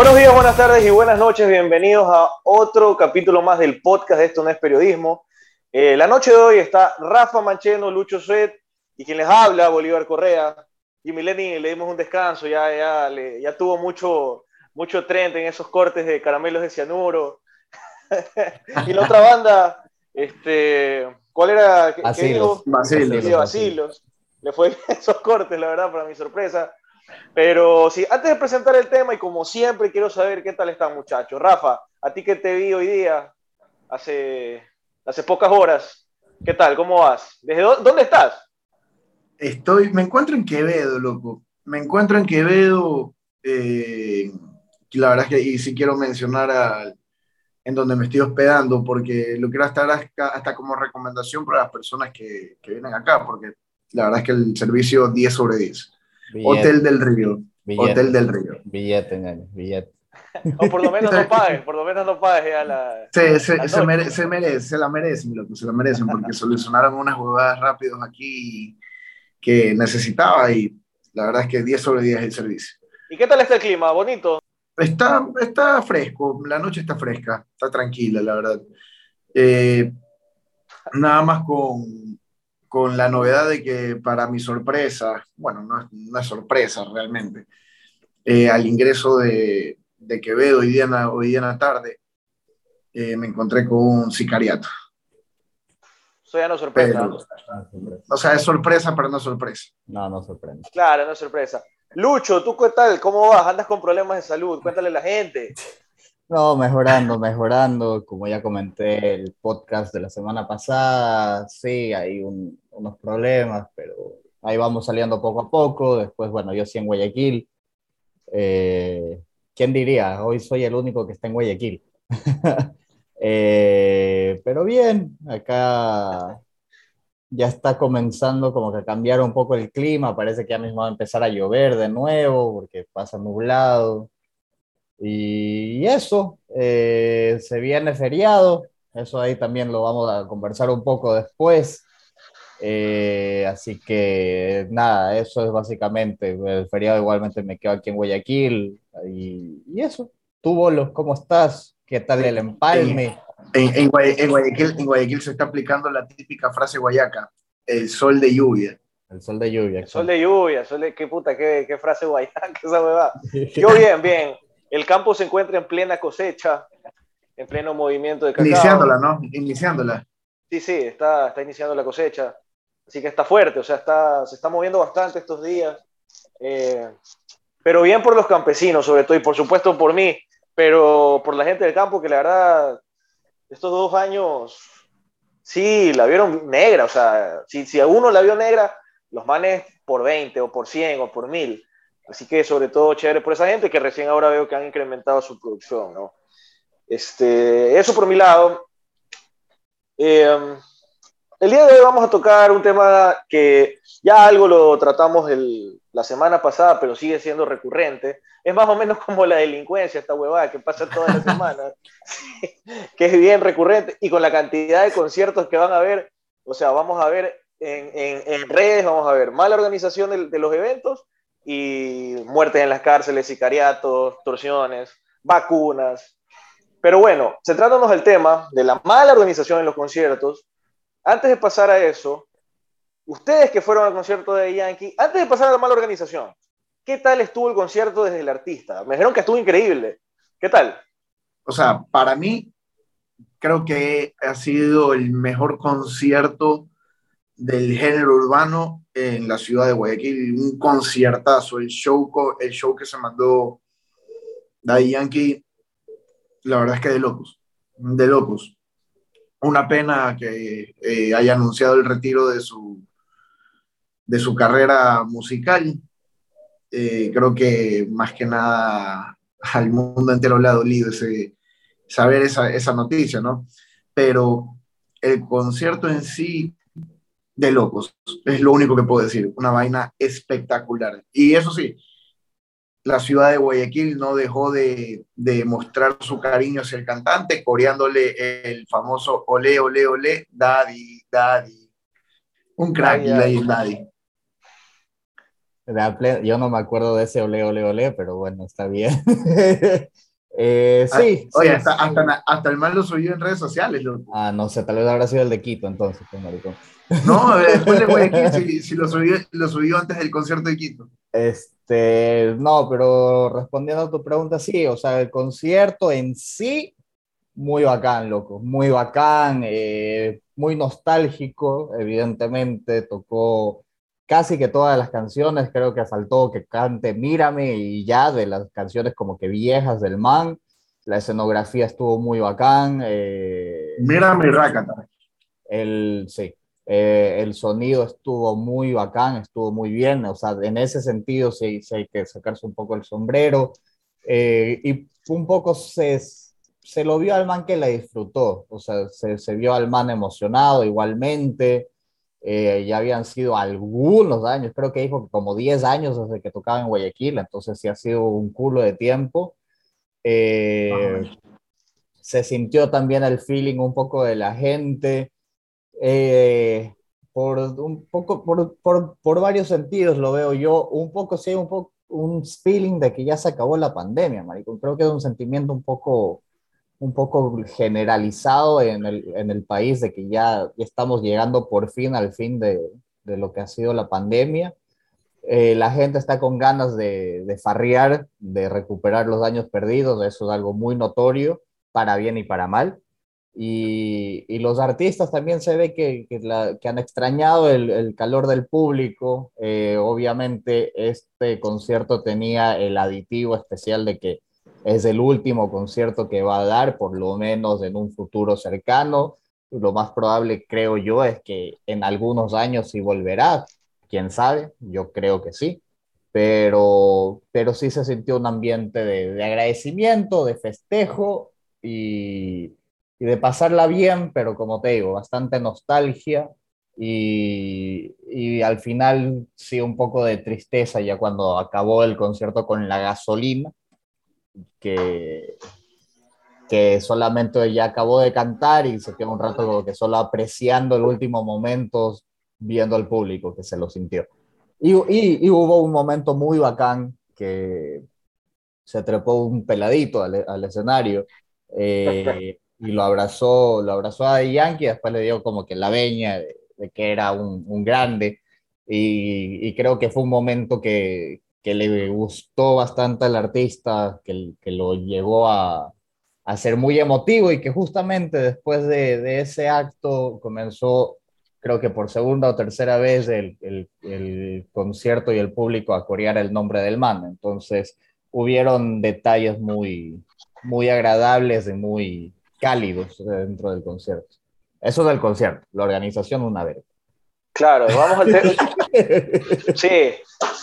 Buenos días, buenas tardes y buenas noches. Bienvenidos a otro capítulo más del podcast de Esto no es periodismo. Eh, la noche de hoy está Rafa Mancheno, Lucho Suet y quien les habla, Bolívar Correa. Y Mileni le dimos un descanso, ya, ya, le, ya tuvo mucho, mucho trend en esos cortes de caramelos de cianuro. y la otra banda, este, ¿cuál era? ¿Qué, Basilos. Basilos. Basilos. Le fue bien esos cortes, la verdad, para mi sorpresa. Pero sí, antes de presentar el tema, y como siempre, quiero saber qué tal están, muchachos. Rafa, a ti que te vi hoy día, hace, hace pocas horas, ¿qué tal? ¿Cómo vas? ¿Desde dónde, estás? Estoy, me encuentro en Quevedo, loco. Me encuentro en Quevedo. Eh, la verdad es que, y sí quiero mencionar a, en donde me estoy hospedando, porque lo quiero estar hasta, hasta como recomendación para las personas que, que vienen acá, porque la verdad es que el servicio 10 sobre 10. Billete, Hotel del Río. billete, Hotel del Río. Billete, ñaño, billete. O por lo menos no pagues, por lo menos no pagues ya la... Se, se, la se, mere- se merece, se la merecen, loco, se la merecen, porque solucionaron unas huevadas rápidos aquí que necesitaba y la verdad es que 10 sobre 10 el servicio. ¿Y qué tal está el clima? ¿Bonito? Está, está fresco, la noche está fresca, está tranquila, la verdad. Eh, nada más con, con la novedad de que para mi sorpresa, bueno, no es, es sorpresa realmente, eh, al ingreso de, de Quevedo hoy día, en la- hoy día en la tarde, eh, me encontré con un sicariato. Eso ya no es sorpresa. Pero, o sea, es sorpresa, pero no es sorpresa. No, no sorprende. Claro, no es sorpresa. Lucho, ¿tú qué tal? ¿Cómo vas? ¿Andas con problemas de salud? Cuéntale a la gente. No, mejorando, mejorando. Como ya comenté el podcast de la semana pasada, sí, hay un- unos problemas, pero ahí vamos saliendo poco a poco. Después, bueno, yo sí en Guayaquil. Eh, ¿quién diría? Hoy soy el único que está en Guayaquil. Eh, pero bien, acá ya está comenzando como que a cambiar un poco el clima. Parece que ya mismo va a empezar a llover de nuevo porque pasa nublado. Y eso, eh, se viene feriado, eso ahí también lo vamos a conversar un poco después. Eh, así que nada, eso es básicamente, el feriado igualmente me quedo aquí en Guayaquil y, y eso. Tú, Bolos, ¿cómo estás? ¿Qué tal el empalme? En, en, en Guayaquil, en Guayaquil se está aplicando la típica frase guayaca, el sol de lluvia. El sol de lluvia. Sol de lluvia, sol de... ¿Qué puta? ¿Qué, qué frase guayana esa huevada? Yo bien, bien. El campo se encuentra en plena cosecha, en pleno movimiento de cacao. Iniciándola, ¿no? Iniciándola. Sí, sí, está, está iniciando la cosecha. Así que está fuerte, o sea, está, se está moviendo bastante estos días. Eh, pero bien por los campesinos, sobre todo, y por supuesto por mí, pero por la gente del campo que la verdad, estos dos años, sí, la vieron negra, o sea, si, si a uno la vio negra, los manes por 20 o por 100 o por 1000. Así que sobre todo chévere por esa gente que recién ahora veo que han incrementado su producción, ¿no? Este, eso por mi lado. Eh, el día de hoy vamos a tocar un tema que ya algo lo tratamos el, la semana pasada, pero sigue siendo recurrente. Es más o menos como la delincuencia, esta huevada que pasa todas las semanas, que es bien recurrente y con la cantidad de conciertos que van a haber, o sea, vamos a ver en, en, en redes, vamos a ver mala organización de, de, los eventos y muertes en las cárceles, sicariatos, torsiones, vacunas. Pero bueno, centrándonos el tema de la mala organización en los conciertos, antes de pasar a eso, ustedes que fueron al concierto de Yankee, antes de pasar a la mala organización, ¿qué tal estuvo el concierto desde el artista? Me dijeron que estuvo increíble. ¿Qué tal? O sea, para mí, creo que ha sido el mejor concierto del género urbano en la ciudad de Guayaquil. Un conciertazo, el show, el show que se mandó Daddy Yankee, la verdad es que de locos, de locos. Una pena que eh, haya anunciado el retiro de su, de su carrera musical. Eh, creo que más que nada al mundo entero le ha dolido ese, saber esa, esa noticia, ¿no? Pero el concierto en sí, de locos, es lo único que puedo decir, una vaina espectacular. Y eso sí, la ciudad de Guayaquil no dejó de, de, mostrar su cariño hacia el cantante, coreándole el famoso ole, ole, ole, daddy, daddy. Un crack, ay. daddy. yo no me acuerdo de ese ole, ole, ole, pero bueno, está bien. Eh, ah, sí. Oye, hasta, Hasta, el mal lo subió en redes sociales. Ah, no sé, tal vez habrá sido el de Quito entonces, pues, maricón. No, después de Guayaquil, si, lo, subió, lo subió antes del concierto de Quito. Este, no, pero respondiendo a tu pregunta, sí, o sea, el concierto en sí, muy bacán, loco, muy bacán, eh, muy nostálgico, evidentemente, tocó casi que todas las canciones, creo que faltó que cante Mírame y ya de las canciones como que viejas del man. La escenografía estuvo muy bacán. Eh, Mírame y Rakata. El, sí, eh, el sonido estuvo muy bacán, estuvo muy bien. O sea, en ese sentido sí, sí hay que sacarse un poco el sombrero. Eh, y un poco se, se lo vio al man que la disfrutó. O sea, se, se vio al man emocionado igualmente. Eh, ya habían sido algunos años, creo que dijo como 10 años desde que tocaba en Guayaquil, entonces sí ha sido un culo de tiempo. Eh, se sintió también el feeling un poco de la gente, eh, por un poco, por, por, por, varios sentidos lo veo yo, un poco sí, un poco un feeling de que ya se acabó la pandemia, marico. Creo que es un sentimiento un poco un poco generalizado en el, en el país de que ya, estamos llegando por fin al fin de, de lo que ha sido la pandemia. Eh, la gente está con ganas de, de, farrear, de recuperar los daños perdidos, eso es algo muy notorio, para bien y para mal. Y, los artistas también se ve que, que, la, que han extrañado el, el, calor del público. Eh, obviamente este concierto tenía el aditivo especial de que es el último concierto que va a dar, por lo menos en un futuro cercano. Lo más probable, creo yo, es que en algunos años sí volverá. ¿Quién sabe? Yo creo que sí. Pero, pero sí se sintió un ambiente de, agradecimiento, de festejo y, y, de pasarla bien, pero como te digo, bastante nostalgia y, y, al final sí un poco de tristeza ya cuando acabó el concierto con la gasolina, que, que solamente ya acabó de cantar y se quedó un rato como que solo apreciando el último momento, viendo al público que se lo sintió. Y, y, hubo un momento muy bacán que se trepó un peladito al, al escenario eh, y lo abrazó, lo abrazó a Yankee, después le dio como que la veña de, que era un, un grande y, y, creo que fue un momento que, que le gustó bastante al artista, que, que lo llevó a, a, ser muy emotivo y que justamente después de, de, ese acto comenzó, creo que por segunda o tercera vez, el, el, el, concierto y el público a corear el nombre del man. Entonces, hubieron detalles muy, muy agradables y muy cálidos dentro del concierto. Eso del concierto, la organización una vez. Claro, vamos al tema. sí,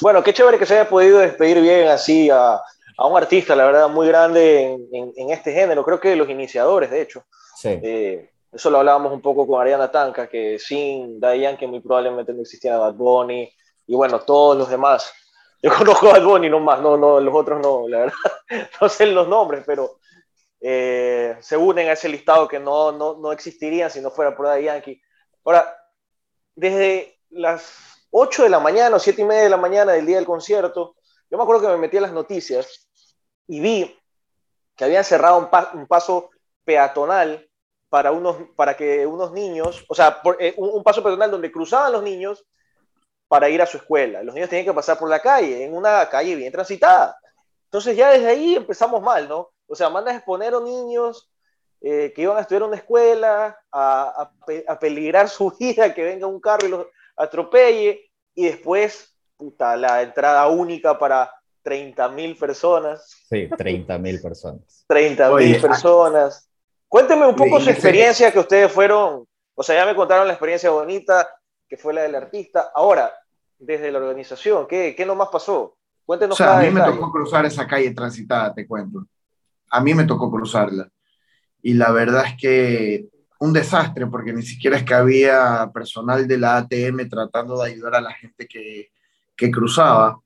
bueno, qué chévere que se haya podido despedir bien así a, a un artista, la verdad, muy grande en, en, este género. Creo que los iniciadores, de hecho. Sí. Eh, eso lo hablábamos un poco con Ariana Tanca, que sin Dayan, que muy probablemente no existiera Bad Bunny, y bueno, todos los demás. Yo conozco a Bad Bunny nomás, no, no, los otros no, la verdad, no sé los nombres, pero eh, se unen a ese listado que no, no, no existirían si no fuera por Daddy Yankee. Ahora, desde las 8 de la mañana o 7 y media de la mañana del día del concierto, yo me acuerdo que me metí a las noticias y vi que habían cerrado un, pa un paso peatonal para, unos, para que unos niños, o sea, eh, un, un, paso peatonal donde cruzaban los niños para ir a su escuela. Los niños tenían que pasar por la calle, en una calle bien transitada. Entonces ya desde ahí empezamos mal, ¿no? O sea, mandas a exponer a niños eh, que iban a estudiar en una escuela, a, a, a, peligrar su vida, que venga un carro y los atropelle, y después, puta, la entrada única para 30 mil personas. Sí, 30 mil personas. 30 mil personas. Cuénteme un poco su experiencia que ustedes fueron, o sea, ya me contaron la experiencia bonita, que fue la del artista. Ahora, desde la organización, ¿qué, qué nomás pasó? Cuéntenos. O sea, a mí me tocó cruzar esa calle transitada, te cuento. A mí me tocó cruzarla y la verdad es que un desastre porque ni siquiera es que había personal de la ATM tratando de ayudar a la gente que, que cruzaba.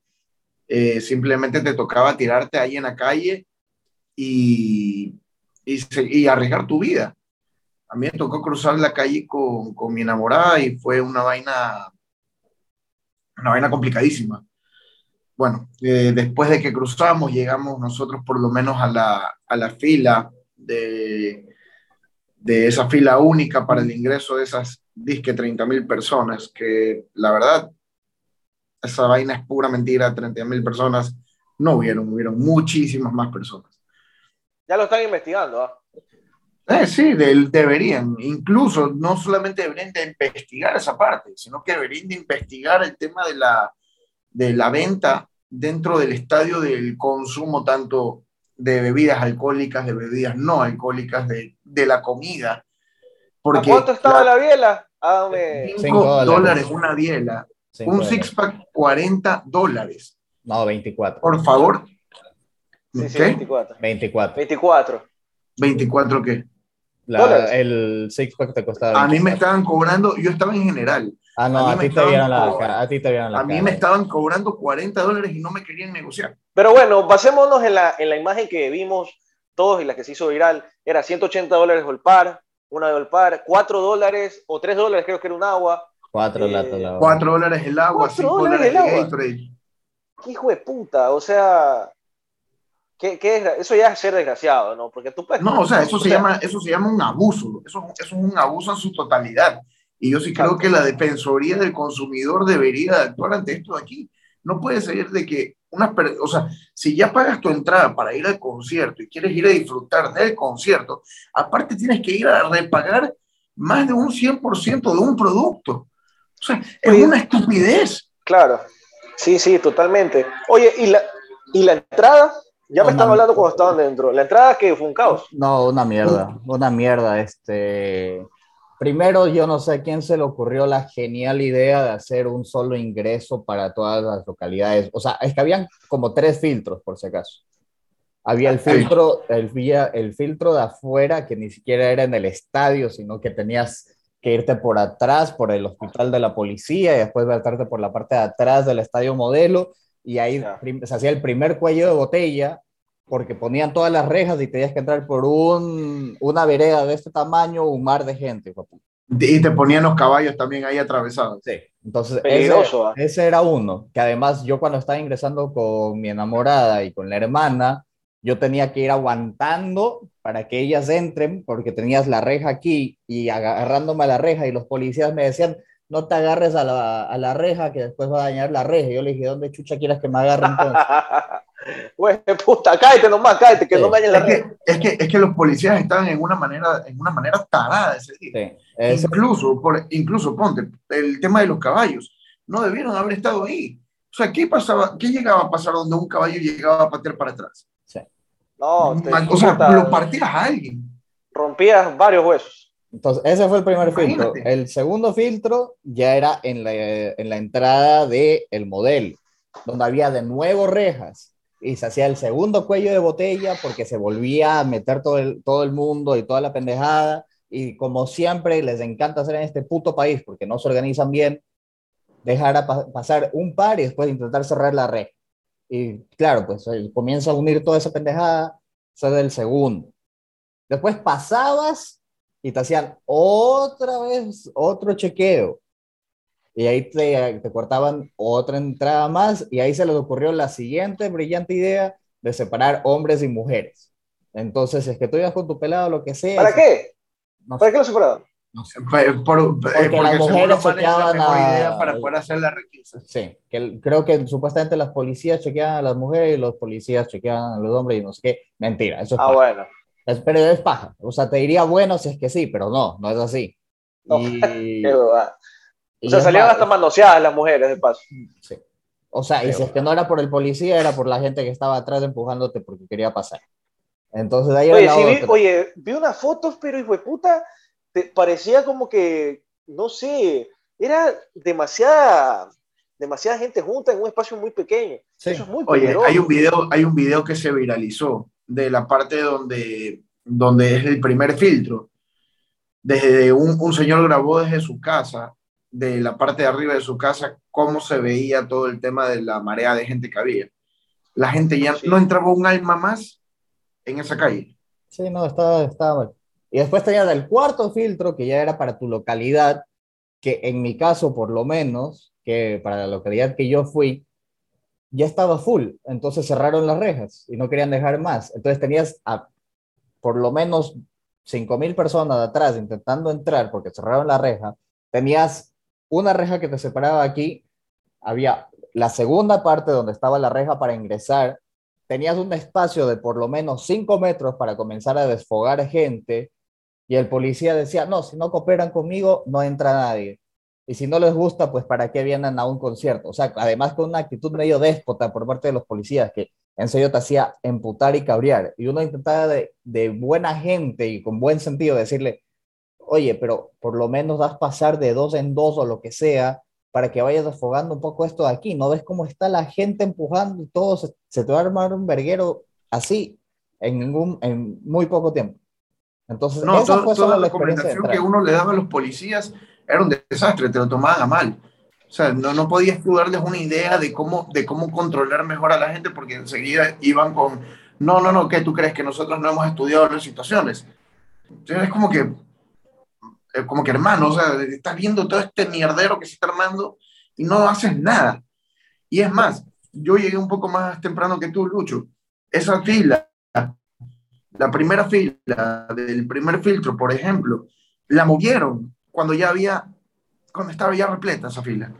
Eh, simplemente te tocaba tirarte ahí en la calle y, y, y, arriesgar tu vida. A mí me tocó cruzar la calle con, con mi enamorada y fue una vaina, una vaina complicadísima. Bueno, eh, después de que cruzamos, llegamos nosotros por lo menos a la, a la fila de, de esa fila única para el ingreso de esas disque 30 mil personas, que la verdad, esa vaina es pura mentira, 30 mil personas no hubieron, hubieron muchísimas más personas. Ya lo están investigando, ¿ah? Eh, sí, deberían, incluso no solamente deberían de investigar esa parte, sino que deberían de investigar el tema de la, de la venta dentro del estadio del consumo tanto de bebidas alcohólicas, de bebidas no alcohólicas, de, de la comida. Porque, ¿A cuánto estaba la, biela? 5 dólares una biela. un six-pack, 40 dólares. No, 24. Por favor. Sí, sí, 24. 24. 24. ¿24 qué? el six-pack te costaba. A mí me estaban cobrando, yo estaba en general. Ah, no, a, ti te vieron la, a ti te vieron la A mí me estaban cobrando 40 dólares y no me querían negociar. Pero bueno, basémonos en la, en la imagen que vimos todos y la que se hizo viral. Era 180 dólares el par, una de par, 4 dólares o 3 dólares creo que era un agua. 4 eh, 4 dólares el agua, 5 dólares el agua. Hijo de puta, o sea, ¿qué, qué eso ya es ser desgraciado, ¿no? Porque tú puedes... No, o sea, eso, se, llama, eso se llama un abuso, eso, eso es un abuso en su totalidad. Y yo sí creo que la Defensoría del Consumidor debería actuar ante esto de aquí. No puede ser de que una, o sea, si ya pagas tu entrada para ir al concierto y quieres ir a disfrutar del concierto, aparte tienes que ir a repagar más de un 100% de un producto. O sea, es una estupidez. Claro, sí, sí, totalmente. Oye, ¿y la, y la entrada? Ya me estaban hablando cuando estaban dentro. ¿La entrada que fue un caos? No, una mierda, una mierda. Este, Primero, yo no sé a quién se le ocurrió la genial idea de hacer un solo ingreso para todas las localidades. O sea, es que habían como tres filtros, por si acaso. Había el filtro, el, el filtro de afuera, que ni siquiera era en el estadio, sino que tenías que irte por atrás, por el hospital de la policía, y después meterte por la parte de atrás del estadio modelo, y ahí se hacía el primer cuello de botella, porque ponían todas las rejas y tenías que entrar por un, una vereda de este tamaño, un mar de gente. Y te ponían los caballos también ahí atravesados. Sí, entonces ese, ¿ah? ese, era uno, que además yo cuando estaba ingresando con mi enamorada y con la hermana, yo tenía que ir aguantando para que ellas entren, porque tenías la reja aquí y agarrándome a la reja y los policías me decían, no te agarres a la, a la reja que después va a dañar la reja. Y yo le dije, ¿dónde chucha quieres que me agarren entonces? Güey, puta, cállate nomás, cállate, que no me la es que, es que, es que los policías están en una manera, en una manera tarada ese día. incluso, por, incluso, ponte, el tema de los caballos, no debieron haber estado ahí. O sea, ¿qué pasaba, qué llegaba a pasar donde un caballo llegaba a patear para atrás? Sí. No, o sea, lo partías a alguien. Rompías varios huesos. Entonces, ese fue el primer filtro. El segundo filtro ya era en la, en la entrada del el modelo, donde había de nuevo rejas y se hacía el segundo cuello de botella porque se volvía a meter todo el, todo el mundo y toda la pendejada. Y como siempre les encanta hacer en este puto país porque no se organizan bien, dejar pasar un par y después intentar cerrar la red. Y claro, pues comienza a unir toda esa pendejada, es el segundo. Después pasabas y te hacían otra vez otro chequeo y ahí te, te, cortaban otra entrada más y ahí se les ocurrió la siguiente brillante idea de separar hombres y mujeres. Entonces, es que tú ibas con tu pelado, lo que sea. ¿Para qué? ¿Para qué lo separaron? No sé. Por, porque, las mujeres chequeaban a... idea para poder hacer la requisa. Sí, que creo que supuestamente las policías chequeaban a las mujeres y los policías chequeaban a los hombres y no sé qué. Mentira, eso es Ah, bueno. Es, pero es paja. O sea, te diría bueno si es que sí, pero no, no es así. No, y... qué o sea, salían hasta manoseadas las mujeres, de paso. Sí. O sea, y si es que no era por el policía, era por la gente que estaba atrás empujándote porque quería pasar. Entonces, ahí oye, sí, vi, oye, vi unas fotos, pero hijo de puta, te parecía como que, no sé, era demasiada, demasiada gente junta en un espacio muy pequeño. Eso es muy Oye, hay un, video, hay un video que se viralizó de la parte donde, donde es el primer filtro. Desde un, un señor grabó desde su casa de la parte de arriba de su casa cómo se veía todo el tema de la marea de gente que había. La gente ya no entraba un alma más en esa calle. Sí, no, estaba, estaba mal. Y después tenía el cuarto filtro, que ya era para tu localidad, que en mi caso, por lo menos, que para la localidad que yo fui, ya estaba full, entonces cerraron las rejas y no querían dejar más. Entonces tenías a por lo menos 5.000 personas de atrás intentando entrar porque cerraron la reja. Tenías una reja que te separaba aquí, había la segunda parte donde estaba la reja para ingresar, tenías un espacio de por lo menos 5 metros para comenzar a desfogar gente y el policía decía, no, si no cooperan conmigo, no entra nadie. Y si no les gusta, pues para qué vienen a un concierto. O sea, además con una actitud medio déspota por parte de los policías que en serio te hacía emputar y cabrear. Y uno intentaba de, de buena gente y con buen sentido decirle, oye, pero por lo menos das pasar de dos en dos o lo que sea para que vayas desfogando un poco esto de aquí. ¿No ves cómo está la gente empujando y todo? Se, se te va a armar un verguero así en, ningún, en muy poco tiempo. Entonces, no, esa fue toda la recomendación que uno le daba a los policías era un desastre, te lo tomaban a mal. O sea, no, no podías tú darles una idea de cómo, de cómo controlar mejor a la gente porque enseguida iban con, no, no, no, ¿qué tú crees que nosotros no hemos estudiado las situaciones? Entonces es como que, eh, como que hermano, o sea, estás viendo todo este mierdero que se está armando y no haces nada. Y es más, yo llegué un poco más temprano que tú, Lucho. Esa fila, la primera fila del primer filtro, por ejemplo, la movieron cuando ya había, cuando estaba ya repleta esa fila.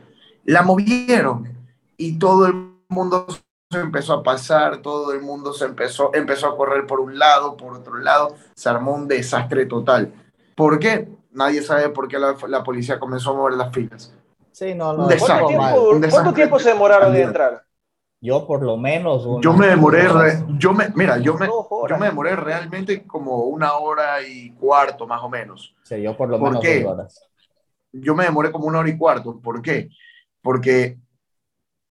La movieron y todo el mundo se empezó a pasar, todo el mundo se empezó, empezó a correr por un lado, por otro lado, se armó un desastre total. ¿Por qué? Nadie sabe por qué la, la policía comenzó a mover las filas. Sí, no, no. Un ¿Cuánto, tiempo, ¿Cuánto tiempo se demoraron de entrar? Yo por lo menos. Yo me demoré, yo me, mira, yo me, yo me demoré realmente como una hora y cuarto más o menos. Sí, yo por lo menos qué? horas. Yo me demoré como una hora y cuarto. ¿Por qué? Porque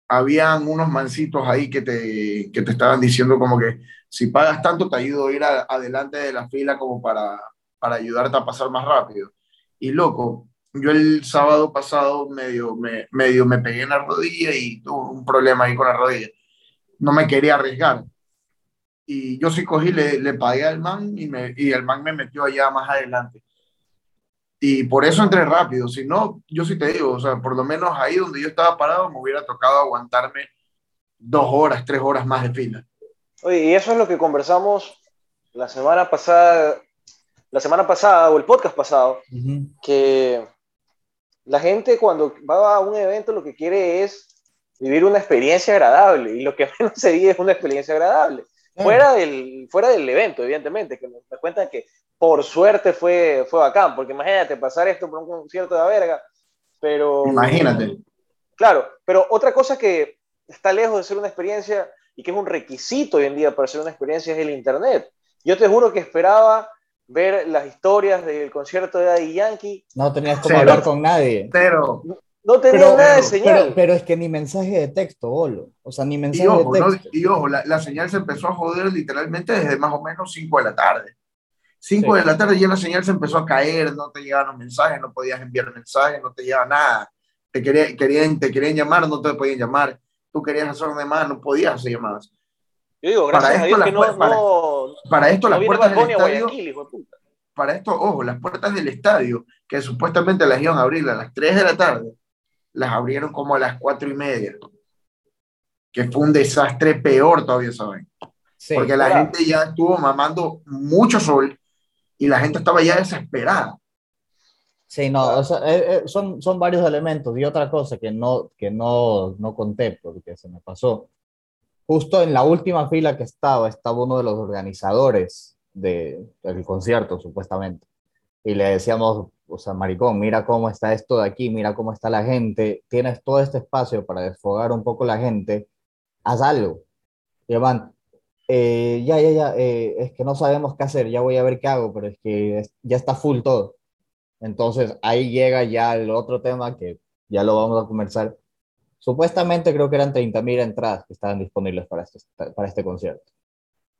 habían unos mancitos ahí que te, que te estaban diciendo como que si pagas tanto te ayudo a ir adelante de la fila como para, para ayudarte a pasar más rápido. Y loco, yo el sábado pasado medio me, medio me pegué en la rodilla y tuve un problema ahí con la rodilla. No me quería arriesgar. Y yo sí cogí, le, le pagué al man y, me, y el man me metió allá más adelante. Y por eso entré rápido. Si no, yo sí te digo, o sea, por lo menos ahí donde yo estaba parado me hubiera tocado aguantarme dos horas, tres horas más de fila. Oye, y eso es lo que conversamos la semana pasada, la semana pasada o el podcast pasado, que la gente cuando va a un evento lo que quiere es vivir una experiencia agradable y lo que menos se vive es una experiencia agradable. Fuera, del, fuera del evento, evidentemente, que me, cuentan que por suerte fue, fue bacán, porque imagínate pasar esto por un concierto de verga, pero... Imagínate. Claro, pero otra cosa que está lejos de ser una experiencia y que es un requisito hoy en día para ser una experiencia es el Internet. Yo te juro que esperaba ver las historias del concierto de Daddy Yankee. No tenías como hablar con nadie. Pero. No tenía nada de señal. Pero, es que ni mensaje de texto, bolo. O sea, ni mensaje de texto. y ojo, la, señal se empezó a joder literalmente desde más o menos 5 de la tarde. 5 de la tarde ya la señal se empezó a caer, no te llegaban los mensajes, no podías enviar mensajes, no te llegaba nada. Te querían, te querían llamar, no te podían llamar. Tú querías hacer una llamada, no podías hacer llamadas. Yo digo, gracias para a Dios que no, para, para, esto las puertas del estadio, para esto, ojo, las puertas del estadio, que supuestamente las iban a abrir a las 3 de la tarde, las abrieron como a las 4 y media. Que fue un desastre peor todavía, ¿saben? Porque la gente ya estuvo mamando mucho sol y la gente estaba ya desesperada. Sí, no, o sea, eh, eh, son, son varios elementos. Y otra cosa que no, que no, no conté porque se me pasó justo en la última fila que estaba, estaba uno de los organizadores de, del concierto, supuestamente. Y le decíamos, o sea, maricón, mira cómo está esto de aquí, mira cómo está la gente, tienes todo este espacio para desfogar un poco la gente, haz algo. Y van, eh, ya, ya, ya, eh, es que no sabemos qué hacer, ya voy a ver qué hago, pero es que ya está full todo. Entonces ahí llega ya el otro tema que ya lo vamos a conversar, Supuestamente creo que eran 30.000 entradas que estaban disponibles para este, para este concierto.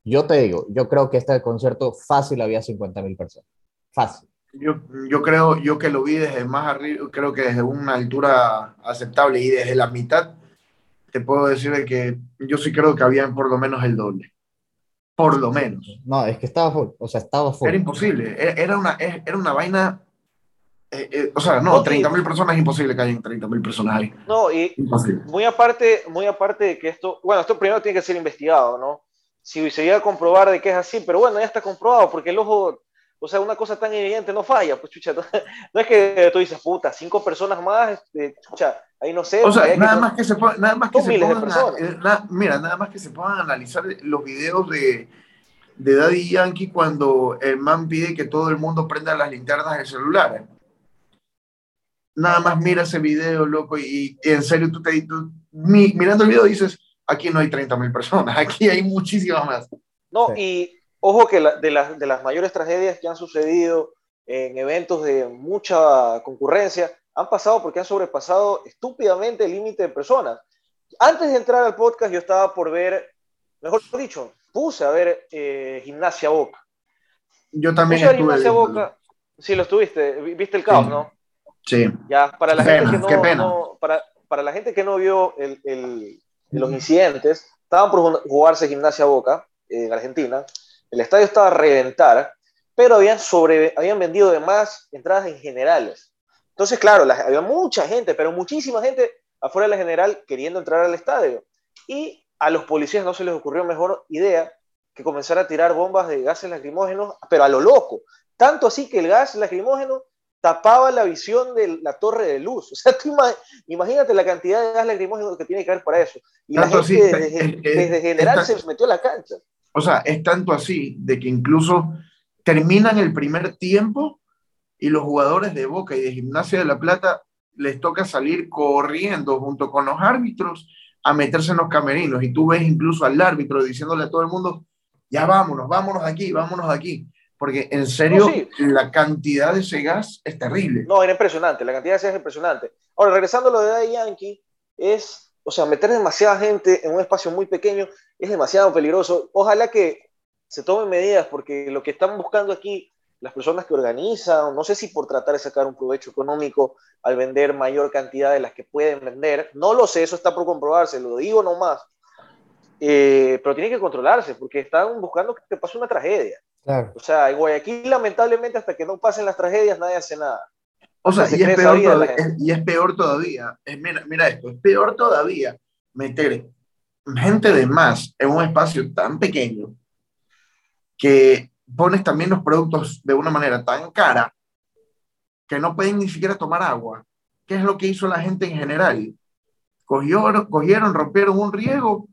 Yo te digo, yo creo que este concierto fácil había 50.000 personas. Fácil. Yo, yo creo, yo que lo vi desde más arriba, creo que desde una altura aceptable y desde la mitad, te puedo decir que yo sí creo que había por lo menos el doble. Por lo menos. No, es que estaba full, o sea, estaba full. Era imposible, era una, era una vaina Eh, eh, o sea, no, 30 mil personas es imposible que hayan 30 mil personas ahí. No, y muy aparte, muy aparte de que esto, bueno, esto primero tiene que ser investigado, ¿no? Si se llega a comprobar de que es así, pero bueno, ya está comprobado, porque el ojo, o sea, una cosa tan evidente no falla, pues chucha, no, es que tú dices, puta, cinco personas más, este, chucha, ahí no sé. O sea, nada, más que se nada más que se pongan, mira, nada más que se puedan analizar los videos de, de Daddy Yankee cuando el man pide que todo el mundo prenda las linternas de celulares nada más mira ese video, loco, y, en serio tú te tú, mirando el video dices, aquí no hay 30 mil personas, aquí hay muchísimas más. No, y ojo que de, las, de las mayores tragedias que han sucedido en eventos de mucha concurrencia, han pasado porque han sobrepasado estúpidamente el límite de personas. Antes de entrar al podcast yo estaba por ver, mejor dicho, puse a ver eh, Gimnasia Boca. Yo también. Puse Gimnasia Boca. Sí, lo estuviste, viste el caos, ¿no? Sí. Ya, para la gente que no, para, para, la gente que no vio el, el, los incidentes, estaban por jugarse Gimnasia Boca en Argentina, el estadio estaba a reventar, pero habían, sobre, habían vendido de más entradas en generales. Entonces, claro, había mucha gente, pero muchísima gente afuera de la general queriendo entrar al estadio. Y a los policías no se les ocurrió mejor idea que comenzar a tirar bombas de gases lacrimógenos, pero a lo loco. Tanto así que el gas lacrimógeno tapaba la visión de la torre de luz. O sea, tú imagínate la cantidad de gas lacrimógeno que tiene que haber para eso. Y la gente desde, general se metió a la cancha. O sea, es tanto así de que incluso terminan el primer tiempo y los jugadores de Boca y de Gimnasia de la Plata les toca salir corriendo junto con los árbitros a meterse en los camerinos. Y tú ves incluso al árbitro diciéndole a todo el mundo, ya vámonos, vámonos aquí, vámonos aquí porque en serio la cantidad de ese gas es terrible. No, era impresionante, la cantidad de ese gas es impresionante. Ahora, regresando a lo de Daddy Yankee, es, o sea, meter demasiada gente en un espacio muy pequeño es demasiado peligroso. Ojalá que se tomen medidas, porque lo que están buscando aquí las personas que organizan, no sé si por tratar de sacar un provecho económico al vender mayor cantidad de las que pueden vender, no lo sé, eso está por comprobarse, lo digo nomás, eh, pero tiene que controlarse, porque están buscando que te pase una tragedia. O sea, en Guayaquil, lamentablemente, hasta que no pasen las tragedias, nadie hace nada. O sea, y, es peor todavía, y es peor todavía, mira, mira esto, es peor todavía meter gente de más en un espacio tan pequeño que pones también los productos de una manera tan cara que no pueden ni siquiera tomar agua. ¿Qué es lo que hizo la gente en general? Cogieron, cogieron rompieron un riego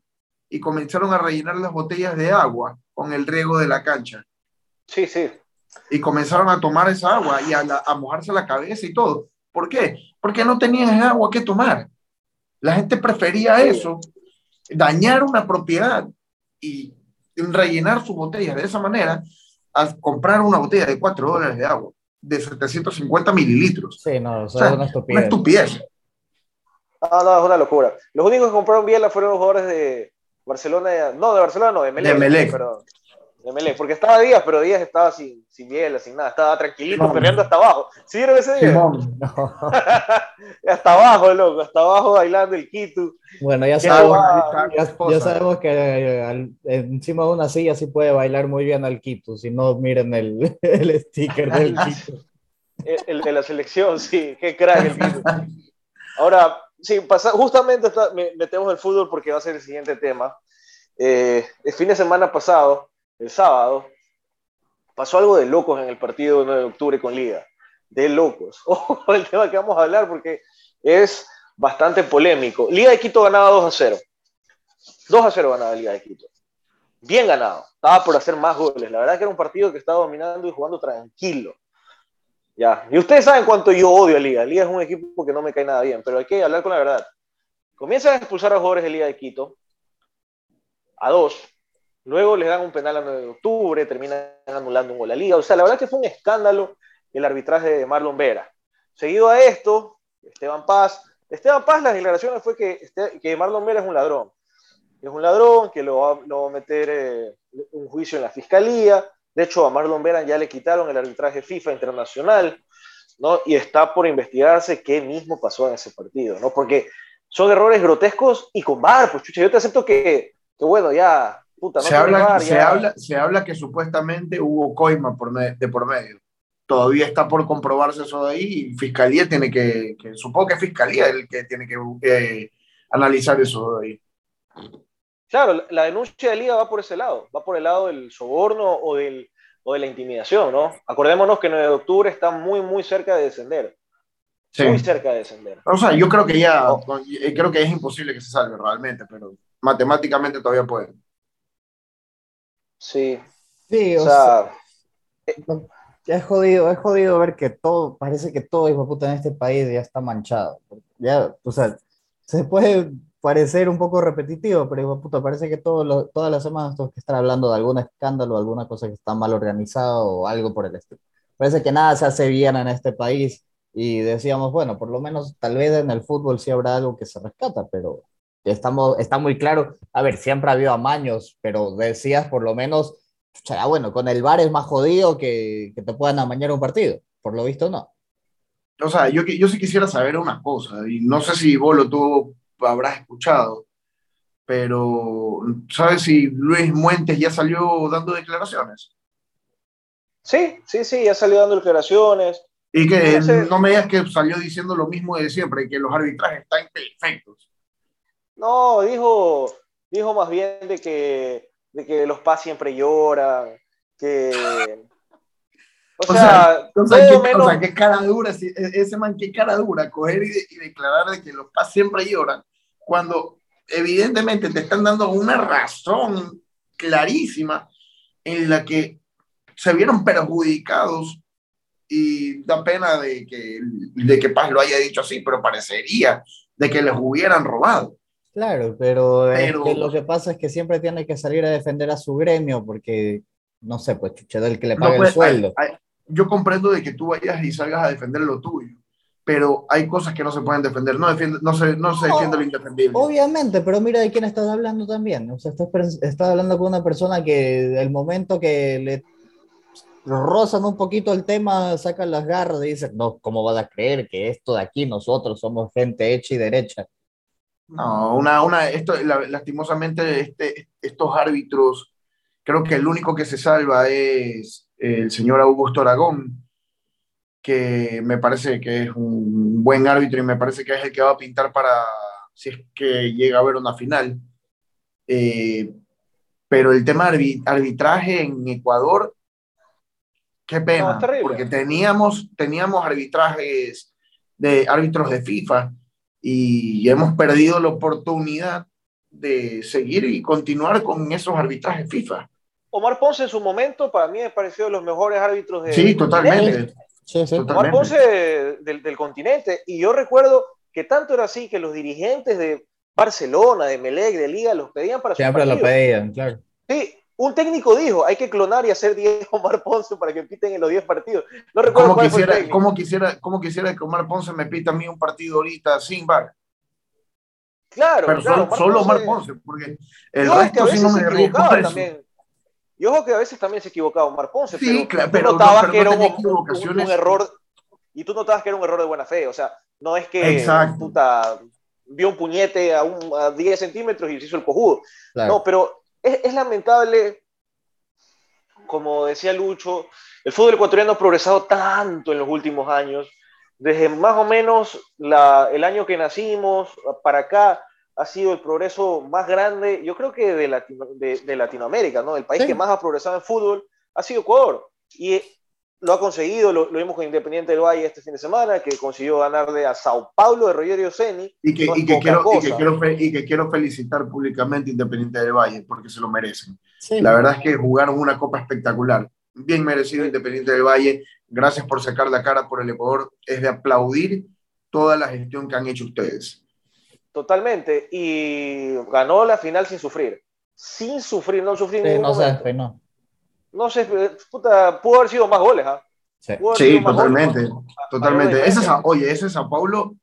y comenzaron a rellenar las botellas de agua con el riego de la cancha. Sí, sí. Y comenzaron a tomar esa agua y a, mojarse la cabeza y todo. ¿Por qué? Porque no tenían agua que tomar. La gente prefería eso, dañar una propiedad y rellenar su botella de esa manera a comprar una botella de 4 dólares de agua de 750 mililitros. Sí, no, eso es una estupidez. Una estupidez. No, no, es una locura. Los únicos que compraron biela fueron los jugadores de Barcelona, no, de Barcelona no, de Melec. De porque estaba Díaz, pero Díaz estaba sin, sin biela, sin nada, estaba tranquilito, peleando hasta abajo. ¿Sí vieron ese día? hasta abajo, loco, hasta abajo bailando el Quito. Bueno, ya sabemos, ya, sabemos que eh, encima de una silla sí puede bailar muy bien al Quito, si no miren el, el sticker del Quito. El, de la selección, sí, qué crack el Quito. Ahora, sí, pasa, justamente metemos el fútbol porque va a ser el siguiente tema. Eh, el fin de semana pasado, el sábado, pasó algo de locos en el partido 9 de octubre con Liga. De locos. Ojo el tema que vamos a hablar porque es bastante polémico. Liga de Quito ganaba 2 a 0. 2 a 0 ganaba Liga de Quito. Bien ganado. Estaba por hacer más goles. La verdad es que era un partido que estaba dominando y jugando tranquilo. Ya. Y ustedes saben cuánto yo odio a Liga. Liga es un equipo que no me cae nada bien, pero hay que hablar con la verdad. Comienzan a expulsar a jugadores de Liga de Quito. A dos Luego les dan un penal a 9 de octubre, terminan anulando un gol a liga. O sea, la verdad que fue un escándalo el arbitraje de Marlon Vera. Seguido a esto, Esteban Paz. Esteban Paz, las declaraciones fue que, este, que Marlon Vera es un ladrón. Es un ladrón que lo va, a meter eh, un juicio en la fiscalía. De hecho, a Marlon Vera ya le quitaron el arbitraje FIFA internacional, ¿no? Y está por investigarse qué mismo pasó en ese partido, ¿no? Porque son errores grotescos y con VAR, pues chucha, yo te acepto que, que bueno, ya se, habla, se, habla, se habla que supuestamente hubo coima por de por medio. todavía está por comprobarse eso de ahí y Fiscalía tiene que, supongo que Fiscalía es el que tiene que eh, analizar eso de ahí. Claro, la denuncia de Liga va por ese lado, va por el lado del soborno o, del, o de la intimidación, ¿no? Acordémonos que 9 de octubre está muy, muy cerca de descender. Muy cerca de descender. O sea, yo creo que ya, eh, creo que es imposible que se salve realmente, pero matemáticamente todavía puede. Sí. Sí, o, sea, eh, es jodido, es jodido ver que todo, parece que todo, hijo puta, en este país ya está manchado. Ya, o sea, se puede parecer un poco repetitivo, pero hijo puta, parece que todo todas las semanas tengo que estar hablando de algún escándalo, alguna cosa que está mal organizado o algo por el estilo. Parece que nada se hace bien en este país y decíamos, bueno, por lo menos tal vez en el fútbol sí habrá algo que se rescata, pero estamos, está muy claro, a ver, siempre ha habido amaños, pero decías por lo menos, o sea, bueno, con el VAR es más jodido que, que te puedan amañar un partido, por lo visto no. O sea, yo, yo sí quisiera saber una cosa, y no sé si vos lo tú habrás escuchado, pero ¿sabes si Luis Muentes ya salió dando declaraciones? Sí, sí, sí, ya salió dando declaraciones. Y que no me digas que salió diciendo lo mismo de siempre, que los arbitrajes están perfectos. No, dijo, dijo más bien de que, de que los PAS siempre lloran, que... O, sea, o sea, qué, cara dura, e, ese man, qué cara dura, coger y, declarar de que los PAS siempre lloran, cuando evidentemente te están dando una razón clarísima en la que se vieron perjudicados y da pena de que, de que Paz lo haya dicho así, pero parecería de que les hubieran robado. Claro, pero, lo que pasa es que siempre tiene que salir a defender a su gremio porque, no sé, pues chuche del que le paga el pues, sueldo. yo comprendo de que tú vayas y salgas a defender lo tuyo, pero hay cosas que no se pueden defender, no, defiende, no, se, no se defiende lo indefendible. Obviamente, pero mira de quién estás hablando también. O sea, estás, estás hablando con una persona que el momento que le rozan un poquito el tema, sacan las garras y dicen, no, ¿cómo vas a creer que esto de aquí nosotros somos gente hecha y derecha? No, una, una, esto, lastimosamente este, estos árbitros, creo que el único que se salva es el señor Augusto Aragón, que me parece que es un buen árbitro y me parece que es el que va a pintar para si es que llega a haber una final. Eh, pero el tema arbitraje en Ecuador Qué pena, porque teníamos, teníamos arbitrajes de árbitros de FIFA y hemos perdido la oportunidad de seguir y continuar con esos arbitrajes FIFA. Omar Ponce en su momento para mí me pareció de los mejores árbitros de Sí, totalmente. Omar Ponce del, del, continente y yo recuerdo que tanto era así que los dirigentes de Barcelona, de Melec, de Liga los pedían para Siempre lo pedían, claro. Sí, un técnico dijo, hay que clonar y hacer 10 Omar Ponce para que piten en los 10 partidos. No recuerdo ¿Cómo quisiera, ¿cómo, quisiera, ¿Cómo quisiera que Omar Ponce me pita a mí un partido ahorita sin bar? Claro, Pero claro, solo, Omar Ponce, porque el resto sí no me equivocaba también. Y ojo que a veces también se equivocaba Omar Ponce, sí, pero, claro, pero, tú notabas que era un, un, error, y tú notabas que era un error de buena fe, o sea, no es que puta, vio un puñete a, un, a 10 centímetros y se hizo el cojudo. No, pero es, lamentable, como decía Lucho, el fútbol ecuatoriano ha progresado tanto en los últimos años. Desde más o menos el año que nacimos para acá ha sido el progreso más grande, yo creo que de, de, Latinoamérica, ¿no? El país que más ha progresado en fútbol ha sido Ecuador. Y lo ha conseguido, lo, vimos con Independiente del Valle este fin de semana, que consiguió ganarle a Sao Paulo de Rogerio Ceni. Y que, y, que quiero, y, que quiero, y que quiero felicitar públicamente Independiente del Valle, porque se lo merecen. La verdad es que jugaron una copa espectacular. Bien merecido Independiente del Valle. Gracias por sacar la cara por el Ecuador. Es de aplaudir toda la gestión que han hecho ustedes. Totalmente. Y ganó la final sin sufrir. Sin sufrir, no sufrir. Sí, no, sé, no no sé, puta, pudo haber sido más goles, ¿ah? Sí, totalmente, totalmente. Ese es, oye, ese Sao Paulo,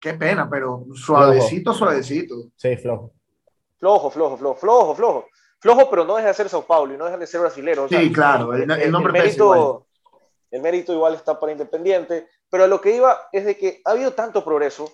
qué pena, pero suavecito, suavecito. Sí, flojo. Flojo, flojo, flojo, flojo, flojo. Flojo, pero no deja de ser Sao Paulo y no deja de ser brasilero. Sí, claro, el, nombre el mérito, el mérito igual está para Independiente, pero a lo que iba es de que ha habido tanto progreso,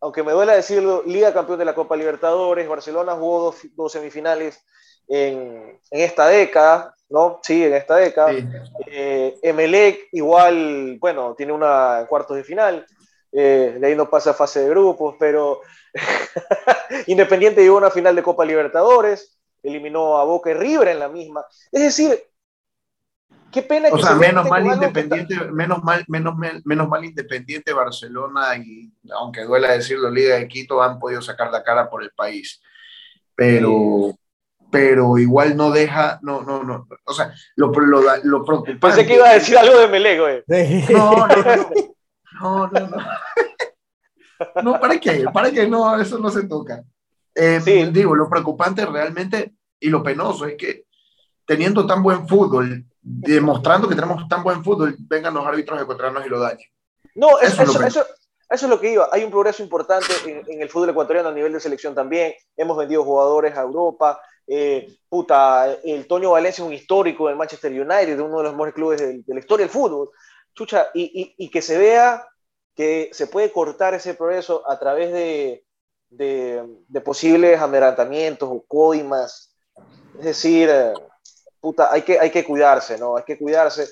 aunque me duele decirlo, Liga campeón de la Copa Libertadores, Barcelona jugó dos, dos semifinales, en, en esta década, ¿no? Sí, en esta década. Sí. Eh, Emelec igual, bueno, tiene una cuartos de final, eh, de ahí no pasa fase de grupos, pero Independiente llegó a una final de Copa Libertadores, eliminó a Boca y River en la misma. Es decir, qué pena O que sea, se menos mal que está- Independiente, menos mal, menos, menos mal Independiente Barcelona y aunque duela decirlo, Liga de Quito han podido sacar la cara por el país. Pero, pero igual no deja, no, no, no. O sea, lo, lo, lo preocupante. Pensé que iba a decir algo de Emelec, güey. No, no, no. No, no, no. No, ¿para qué? ¿Para qué? No, eso no se toca. Eh, Sí. Digo, lo preocupante realmente y lo penoso es que teniendo tan buen fútbol, demostrando que tenemos tan buen fútbol, vengan los árbitros a encontrarnos y lo dañen. No, Eso eso, es lo eso es lo que iba. Hay un progreso importante en, en el fútbol ecuatoriano a nivel de selección también. Hemos vendido jugadores a Europa. Eh, puta, el Toño Valencia es un histórico del Manchester United, de uno de los mejores clubes de, de la historia del fútbol. Chucha, y, y- y que se vea que se puede cortar ese progreso a través de, de, de posibles amerantamientos o coimas. Es decir, eh, puta, hay que, hay que cuidarse, ¿no? Hay que cuidarse.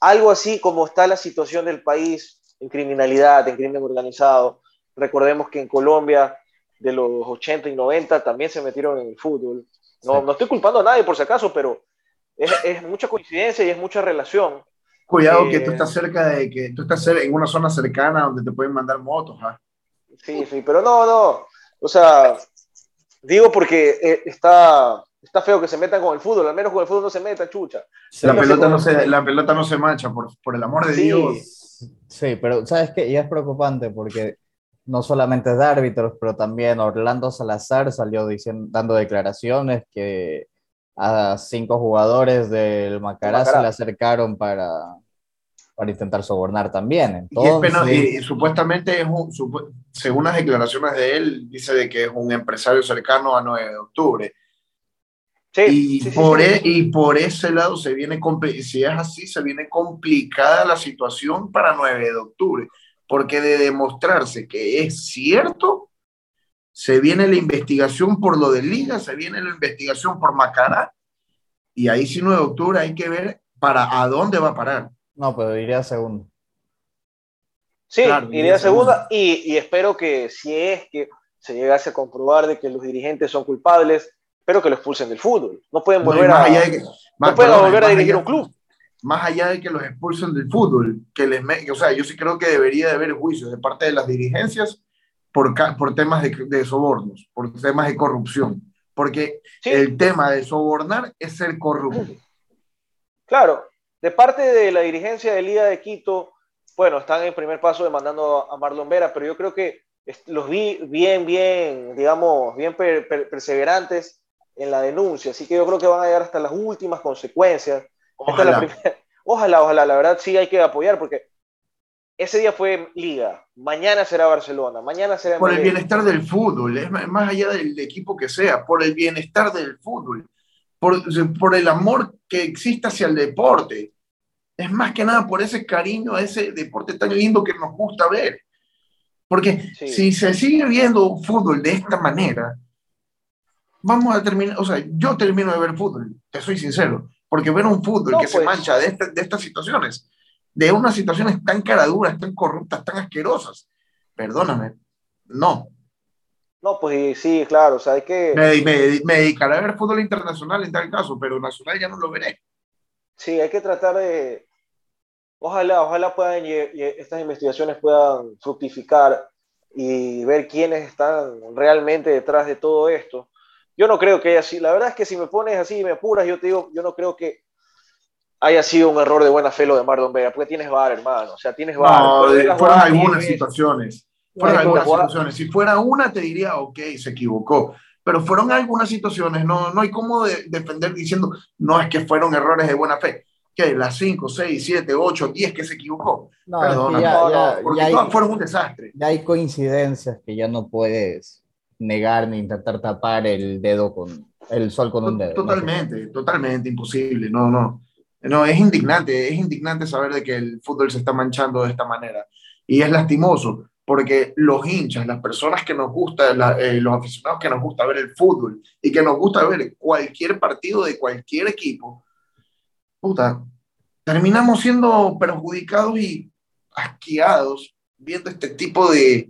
Algo así como está la situación del país en criminalidad, en crimen organizado. Recordemos que en Colombia, de los 80 y 90, también se metieron en el fútbol. No, Sí. no estoy culpando a nadie por si acaso, pero es, es mucha coincidencia y es mucha relación. Cuidado que Eh, tú estás cerca de que tú estás en una zona cercana donde te pueden mandar motos. ¿ah? Sí, sí, pero no, no. O sea, digo porque eh, está, está feo que se metan con el fútbol, al menos con el fútbol no se metan, chucha. La pelota, no se, la pelota no se mancha, por, por el amor de Sí. Dios. Sí, pero ¿sabes qué? Y es preocupante porque no solamente es de árbitros, pero también Orlando Salazar salió diciendo, dando declaraciones que a cinco jugadores del Macará se le acercaron para, para intentar sobornar también. Y, es pena- Entonces, y- y supuestamente, es un, supu- según las declaraciones de él, dice de que es un empresario cercano a 9 de octubre. Sí, Y, sí, por sí. e- y por ese lado se viene, si es así, se viene complicada la situación para 9 de octubre, porque de demostrarse que es cierto, se viene la investigación por lo de Liga, se viene la investigación por Macará, y ahí sí 9 de octubre hay que ver para a dónde va a parar. no, pero iría segundo. Sí, Claro, iría iría a segunda y, y espero que si es que se llegase a comprobar de que los dirigentes son culpables, espero que lo expulsen del fútbol. No pueden volver más a, que- más- no pueden perdón, volver a dirigir allá- un club. Más allá de que los expulsen del fútbol, que les me- o sea, yo sí creo que debería de haber juicios de parte de las dirigencias por, por temas de, de sobornos, por temas de corrupción, porque Sí, el tema de sobornar es ser corrupto. claro. De parte de la dirigencia de Liga de Quito, bueno, están en primer paso demandando a Marlon Vera, pero yo creo que los vi bien, bien, digamos, bien per- per- perseverantes en la denuncia, así que yo creo que van a llegar hasta las últimas consecuencias. Esta es la Ojalá. Ojalá, ojalá, la verdad sí hay que apoyar porque ese día fue Liga, mañana será Barcelona, mañana será Por el bienestar del fútbol, es más más allá del equipo que sea, por el bienestar del fútbol, por, por el amor que existe hacia el deporte. Es más que nada por ese cariño a ese deporte tan lindo que nos gusta ver. Porque Sí. si se sigue viendo fútbol de esta manera, vamos a terminar, o sea, yo termino de ver fútbol, te soy sincero, porque ver un fútbol No, que se pues. mancha de, este- de estas situaciones, de unas situaciones tan caraduras, tan corruptas, tan asquerosas, perdóname, no. No, pues sí, claro, o sea, que, Me, me- me dedicaré a ver fútbol internacional en tal caso, pero nacional ya no lo veré. sí, hay que tratar de, ojalá, ojalá puedan, lle- estas investigaciones puedan fructificar y ver quiénes están realmente detrás de todo esto. Yo no creo que haya sido, la verdad es que si me pones así y me apuras, yo te digo, yo no creo que haya sido un error de buena fe lo de Marlon Vera, porque tienes VAR, hermano, o sea, tienes VAR. No, fueron algunas situaciones. Fueron algunas situaciones. Si fuera una, te diría, ok, se equivocó. Pero fueron algunas situaciones. No, no hay cómo de- defender diciendo, no es que fueron errores de buena fe. Que las 5, 6, 7, 8, 10 que se equivocó. No, es que Perdona, ya, no, ya- no, Porque ya hay, todas fueron un desastre. ya hay coincidencias que ya no puedes negar ni intentar tapar el dedo con el sol con un dedo. Totalmente, totalmente imposible. No, no. No, es indignante, es indignante saber de que el fútbol se está manchando de esta manera. Y es lastimoso, porque los hinchas, las personas que nos gusta, eh, los aficionados que nos gusta ver el fútbol y que nos gusta ver cualquier partido de cualquier equipo, puta, terminamos siendo perjudicados y asqueados viendo este tipo de,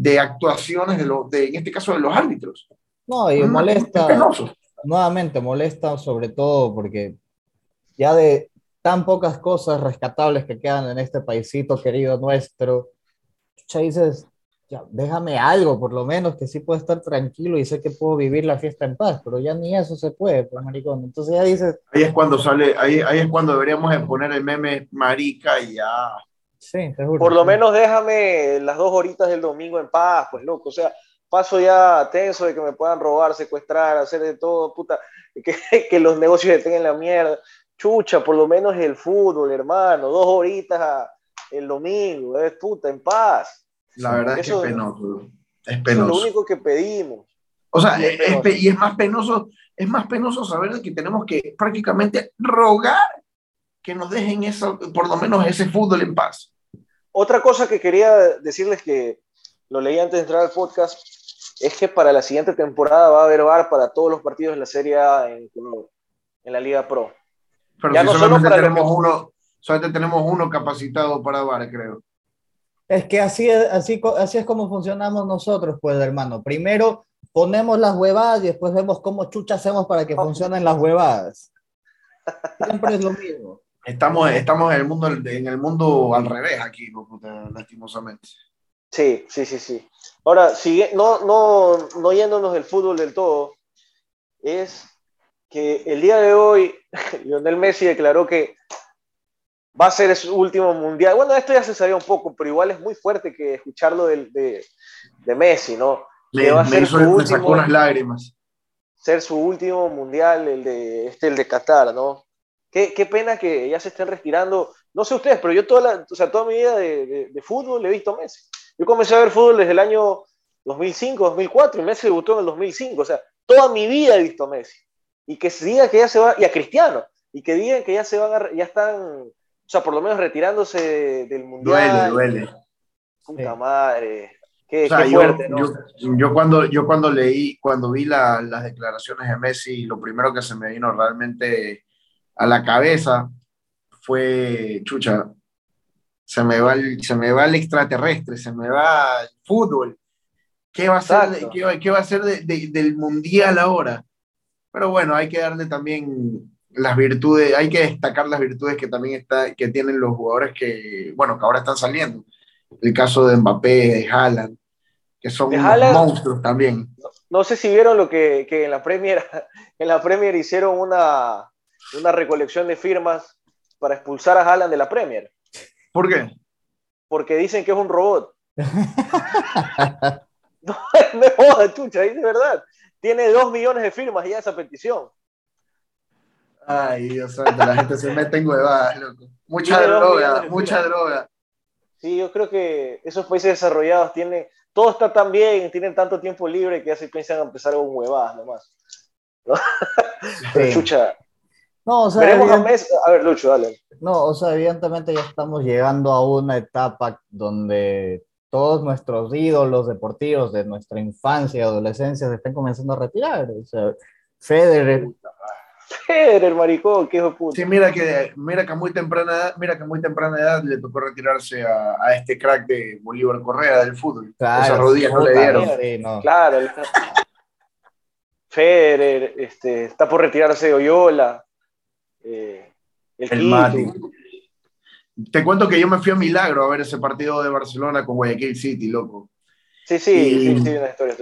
de actuaciones, de, lo, de, en este caso de los árbitros. No, y molesta, nuevamente molesta sobre todo porque ya de tan pocas cosas rescatables que quedan en este paisito querido nuestro, ya dices, ya, déjame algo, por lo menos, que sí puedo estar tranquilo y sé que puedo vivir la fiesta en paz, pero ya ni eso se puede, pues, maricón. Entonces ya dices... Ahí es cuando sale, ahí, ahí es cuando deberíamos poner el meme marica y ya. Sí, Por lo menos déjame las dos horitas del domingo en paz, pues, loco. O sea, paso ya tenso de que me puedan robar, secuestrar, hacer de todo, puta, que, que los negocios estén en la mierda. Chucha, por lo menos el fútbol, hermano, dos horitas el domingo, es puta, en paz. La verdad es que es penoso. Es penoso. es lo único que pedimos. O sea, y es, más penoso, es más penoso saber que tenemos que prácticamente rogar que nos dejen eso, por lo menos ese fútbol en paz. Otra cosa que quería decirles que lo leí antes de entrar al podcast es que para la siguiente temporada va a haber VAR para todos los partidos de la Serie A en, en la Liga Pro. Pero ya no solamente tenemos uno, solamente tenemos uno capacitado para VAR, creo. Es que así es, así, así es como funcionamos nosotros, pues, hermano. Primero ponemos las huevadas y después vemos cómo chucha hacemos para que funcionen las huevadas. Siempre es lo mismo. Estamos, estamos en, el mundo, en el mundo al revés aquí, lastimosamente. Sí, sí, sí, sí. Ahora, sigue, no, no, no yéndonos del fútbol del todo, es que el día de hoy Lionel Messi declaró que va a ser su último mundial. Bueno, esto ya se sabía un poco, pero igual es muy fuerte que escucharlo de, de, de Messi, ¿no? Me, va a ser su último, sacó unas lágrimas. Ser su último mundial, el de, este, el de Qatar, ¿no? Qué, qué, pena que ya se estén retirando. No sé ustedes, pero yo toda, la, o sea, toda mi vida de, de, fútbol he visto a Messi. Yo comencé a ver fútbol desde el año 2005, 2004, y Messi debutó en el 2005. O sea, toda mi vida he visto a Messi. Y que se diga que ya se va, y a Cristiano, y que digan que ya se van a, ya están o sea, por lo menos retirándose del mundial. Duele, duele. Puta madre. Qué, fuerte, yo, ¿no? yo, cuando, yo cuando leí, cuando vi las declaraciones de Messi, lo primero que se me vino realmente a la cabeza fue, chucha, se me va el, se me va el extraterrestre, se me va el fútbol. ¿Qué va a ser, qué, qué va a ser del mundial ahora? Pero bueno, hay que darle también las virtudes, hay que destacar las virtudes que también está, que tienen los jugadores que, bueno, que ahora están saliendo. El caso de Mbappé, de Haaland, que son monstruos también. No, sé si vieron lo que, que, en la Premier, en la Premier hicieron una, una recolección de firmas para expulsar a Haaland de la Premier. ¿Por qué? Porque dicen que es un robot. no me jodas, chucha, es de verdad. Tiene dos millones de firmas ya esa petición. Ay, Dios santo, la gente se mete en huevadas, loco. Mucha droga, mucha droga. Sí, yo creo que esos países desarrollados tienen, todo está tan bien, tienen tanto tiempo libre que ya se piensan empezar con huevadas nomás. ¿No? Chucha. No, o sea, a, ver, Lucho, dale. No, o sea, evidentemente ya estamos llegando a una etapa donde todos nuestros ídolos deportivos de nuestra infancia y adolescencia se están comenzando a retirar. O sea, Federer, Federer, maricón, qué hijo puta. Sí, mira que, mira que a muy temprana edad, mira que muy temprana edad le tocó retirarse a, a este crack de Bolívar Correa del fútbol. Claro, Esas rodillas no le dieron. Claro. Federer, este, está por retirarse de Oyola. Eh, el, el Te cuento que yo me fui a Milagro a ver ese partido de Barcelona con Guayaquil City, loco. Sí, sí, y, sí, sí, una historia,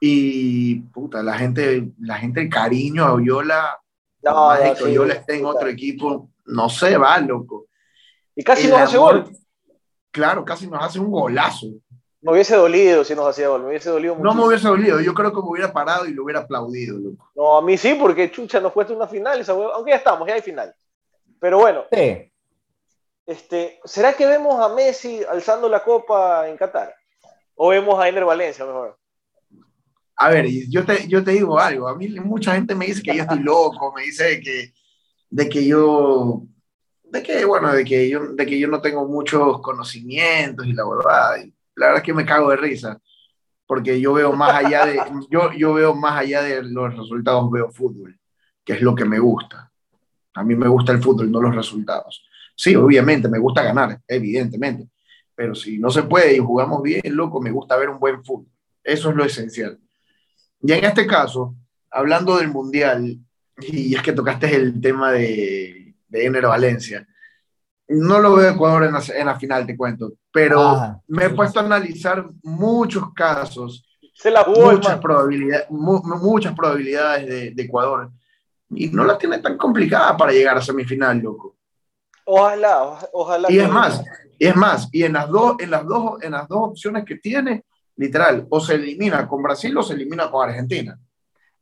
Y puta, la gente, la gente, el cariño a Oyola no, yo le esté en otro equipo, no se va, loco. Y casi nos hace gol. Claro, casi nos hace un golazo. Me hubiese dolido si nos hacía gol, me hubiese dolido mucho. No me hubiese dolido, yo creo que me hubiera parado y lo hubiera aplaudido, loco. No, a mí sí, porque chucha nos cuesta una final, esa aunque ya estamos, ya hay final. Pero bueno. Sí. Este, ¿Será que vemos a Messi alzando la copa en Qatar? ¿O vemos a Ener Valencia mejor? a ver, yo te, yo te digo algo, a mí mucha gente me dice que yo estoy loco, me dice que, de que yo, de que, bueno, de que yo, de que yo no tengo muchos conocimientos y la verdad, la verdad es que me cago de risa, porque yo veo más allá de, yo, yo veo más allá de los resultados, veo fútbol, que es lo que me gusta. A mí me gusta el fútbol, no los resultados. Sí, obviamente, me gusta ganar, evidentemente, pero si no se puede y jugamos bien, loco, me gusta ver un buen fútbol. Eso es lo esencial. Y en este caso, hablando del Mundial, y es que tocaste el tema de, de Ener Valencia, no lo veo Ecuador en la, en la final, te cuento, pero Ah, me he puesto a analizar muchos casos, Se la jugó, muchas, mu- muchas probabilidades de, de Ecuador, y no la tiene tan complicada para llegar a semifinal, loco. Ojalá, oja- ojalá. Y que- es más, y es más, y en las dos, en las dos, en las dos opciones que tiene, literal, o se elimina con Brasil o se elimina con Argentina.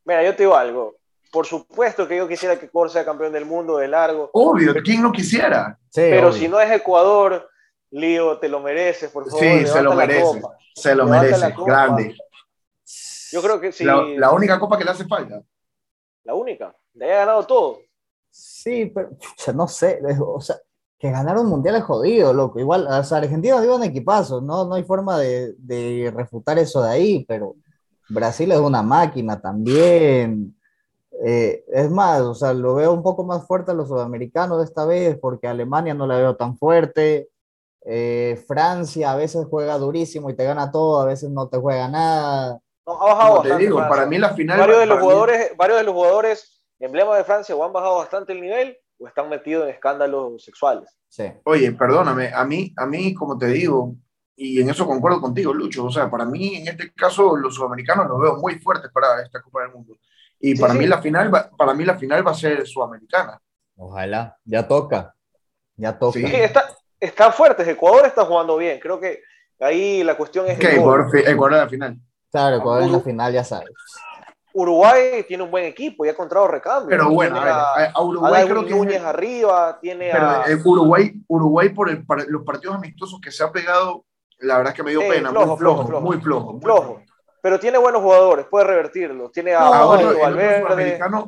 Mira, yo te digo algo. Por supuesto que yo quisiera que Ecuador sea campeón del mundo de largo, Obvio, ¿quién no quisiera? Sí, pero obvio. si no es Ecuador, Lío, te lo mereces, por favor. Sí, se lo merece. copa. Se lo Levanta merece, grande. Yo creo que sí. La, la única copa que le hace falta. la única. Le haya ganado todo. Sí, pero pucha, no sé, o sea, que ganar un mundial es jodido, loco. Igual, o sea, Argentina dio un equipazo, no, no hay forma de, de refutar eso de ahí, pero Brasil es una máquina también. Eh, es más, o sea, lo veo un poco más fuerte a los sudamericanos esta vez, porque Alemania no la veo tan fuerte. Eh, Francia a veces juega durísimo y te gana todo, a veces no te juega nada. No, ha bajado Como te bastante. digo, Francia. para mí la final. varios de los para mí- jugadores, varios de los jugadores emblema de Francia o han bajado bastante el nivel o están metidos en escándalos sexuales. Sí. Oye, perdóname, a mí, a mí, como te digo, y en eso concuerdo contigo, Lucho, o sea, para mí en este caso los sudamericanos los veo muy fuertes para esta Copa del Mundo. Y Sí, para sí. mí la final va, para mí la final va a ser sudamericana. Ojalá, ya toca, ya toca. Sí. Está, está fuerte. Ecuador está jugando bien. Creo que ahí la cuestión es Que. Ecuador, Ecuador en la final. Claro, Ecuador en la final ya sabes. Uruguay tiene un buen equipo y ha encontrado recambio. Pero bueno, a tiene ver, a, a, a a Uruguay Darwin creo que Núñez arriba, tiene pero, a... eh, Uruguay, Uruguay por el, los partidos amistosos que se ha pegado, la verdad es que me dio Sí, pena, flojo, muy flojo, flojo, flojo. muy flojo. muy Flojo. Pero tiene buenos jugadores, puede revertirlo. Tiene a No, Ahora, Pablito el otro, sudamericano,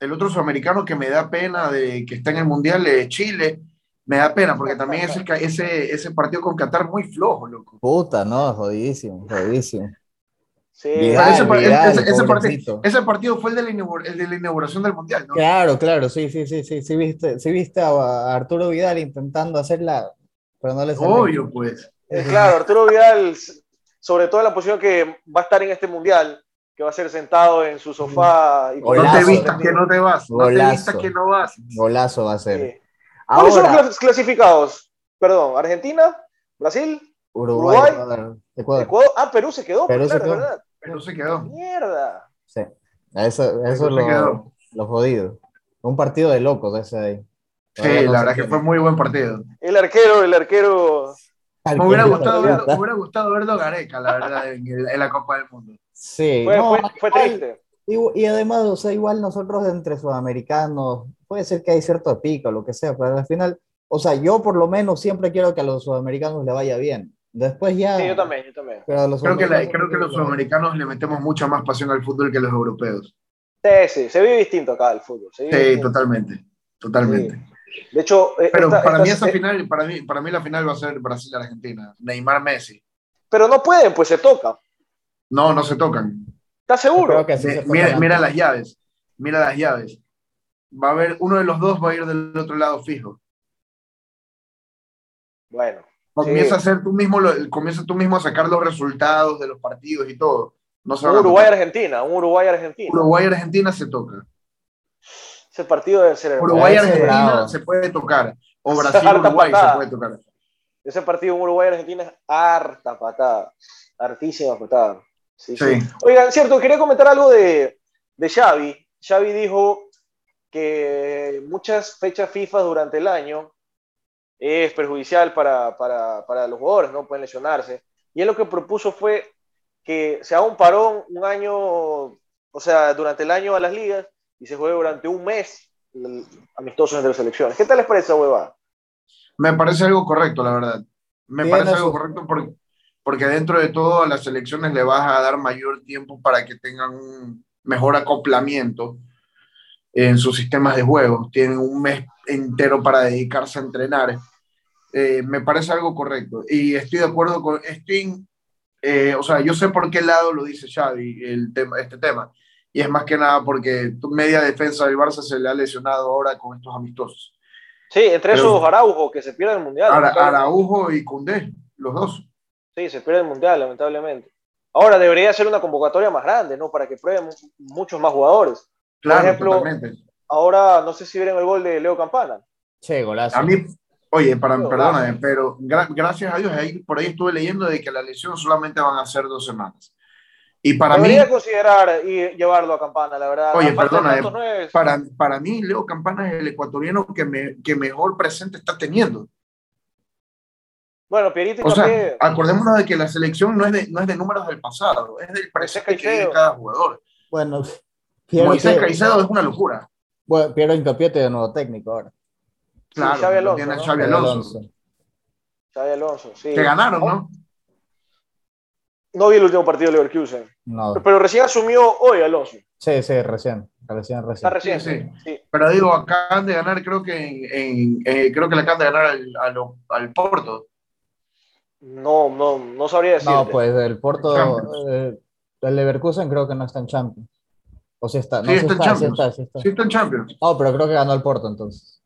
el otro sudamericano que me da pena de que está en el Mundial de Chile, me da pena porque también ese, ese, ese partido con Qatar muy flojo, loco. Puta, no, jodidísimo, jodidísimo. Sí, Vidal, ese, Vidal, ese- ese partido, ese partido fue el de, el de la inauguración del Mundial, ¿no? Claro, claro, sí, sí, sí, sí, sí viste, sí viste a Arturo Vidal intentando hacerla, pero no le salió. Obvio, pues. Eh, Claro, Arturo Vidal, sobre todo en la posición que va a estar en este mundial, que va a ser sentado en su sofá. Y con No te Golazo. vistas que no te vas, no te Golazo. vistas que no vas. Golazo va a ser. Sí. ¿Cuáles son los clasificados? Perdón, Argentina, Brasil, Uruguay, Uruguay, Ecuador, Ecuador. Ecuador. Ah, Perú se quedó, Perú se claro, quedó. es verdad. Pero se quedó. Mierda. Sí, eso, eso es se lo, quedó. lo jodido. Un partido de locos ese ahí. Sí, la se verdad que fue muy buen partido. El arquero, el arquero. Me hubiera gustado, me hubiera gustado verlo Gareca, la verdad, en, el- en la Copa del Mundo. Sí, Fue, no, fue, fue triste. Y, y además, o sea, igual nosotros entre sudamericanos, puede ser que hay cierto pico lo que sea, pero al final, o sea, yo por lo menos siempre quiero que a los sudamericanos le vaya bien. Después ya. Sí, yo también, yo también. pero a los Creo que, la- creo que los sudamericanos le metemos mucha más pasión al fútbol que los europeos. Sí, sí, se vive distinto acá el fútbol. se vive Sí, distinto. totalmente, totalmente. De hecho, eh, Pero esta- para esta- mí esa eh, final, para mí, para mí la final va a ser Brasil-Argentina. Neymar Messi. pero no pueden, pues se toca. No, no se tocan. ¿Estás seguro? Creo que sí Mi- se mira, tocan las llaves. Mira las llaves. Va a haber, uno de los dos va a ir del otro lado fijo. Bueno, Comienza Sí. a hacer tú mismo, lo- comienza tú mismo a sacar los resultados de los partidos y todo. No se un. Uruguay-Argentina, un Uruguay-Argentina. Uruguay-Argentina se toca. Ese partido debe ser. Uruguay-Argentina se puede tocar. O Brasil-Uruguay se puede tocar. Ese partido en Uruguay-Argentina es harta patada. Hartísima patada. Sí, sí. Sí. Oigan, cierto, quería comentar algo de, de Xavi. Xavi dijo que muchas fechas FIFA durante el año es perjudicial para, para, para los jugadores, ¿no? Pueden lesionarse. Y él lo que propuso fue que se haga un parón un año, o sea, durante el año a las ligas y se juegue durante un mes amistosos entre selecciones. ¿Qué tal les parece esa huevada? Me parece algo correcto, la verdad. Me parece algo correcto porque, porque dentro de todo a las selecciones le vas a dar mayor tiempo para que tengan un mejor acoplamiento en sus sistemas de juego. Tienen un mes entero para dedicarse a entrenar. Eh, me parece algo correcto. Y estoy de acuerdo con, estoy eh, o sea, yo sé por qué lado lo dice Xavi el tema, este tema, y es más que nada porque tu media defensa del Barça se le ha lesionado ahora con estos amistosos. Sí, entre esos Araujo, que se pierde el Mundial. Araujo y Cundé, los dos. Sí, se pierde el Mundial, lamentablemente. Ahora debería ser una convocatoria más grande, ¿no? Para que prueben muchos más jugadores. Claro, Por ejemplo, ahora no sé si vieron el gol de Leo Campana. Sí, golazo. A mí, oye, para, perdóname, pero gracias a Dios, ahí, por ahí estuve leyendo de que la lesión solamente van a ser dos semanas. Y para Debería mí, considerar y llevarlo a Campana, la verdad. Oye, perdona, eh, para, para mí Leo Campana es el ecuatoriano que, me, que mejor presente está teniendo. Bueno, Pierito o sea, acordémonos de que la selección no es de, no es de números del pasado, es del presente que tiene cada jugador. Bueno, Moisés Caicedo es una locura. Bueno, Piero Incapié de nuevo técnico ahora. Claro, sí, Xavi Alonso, tiene ¿no? Xavi Alonso. Xavi Alonso, sí. Que ganaron, ¿no? No vi el último partido de Leverkusen. No. Pero, recién asumió hoy Alonso. Sí, sí, recién. Recién, recién. Está recién, sí, sí. Pero digo, acaban de ganar, creo que en, eh, creo que le acaban de ganar al, al, Porto. No, no, no sabría decir. No, pues el Porto, eh, el Leverkusen creo que no está en Champions. O si está, no, sí, está, en Champions. Sí está, sí está. sí está en Champions. No, pero creo que ganó el Porto entonces.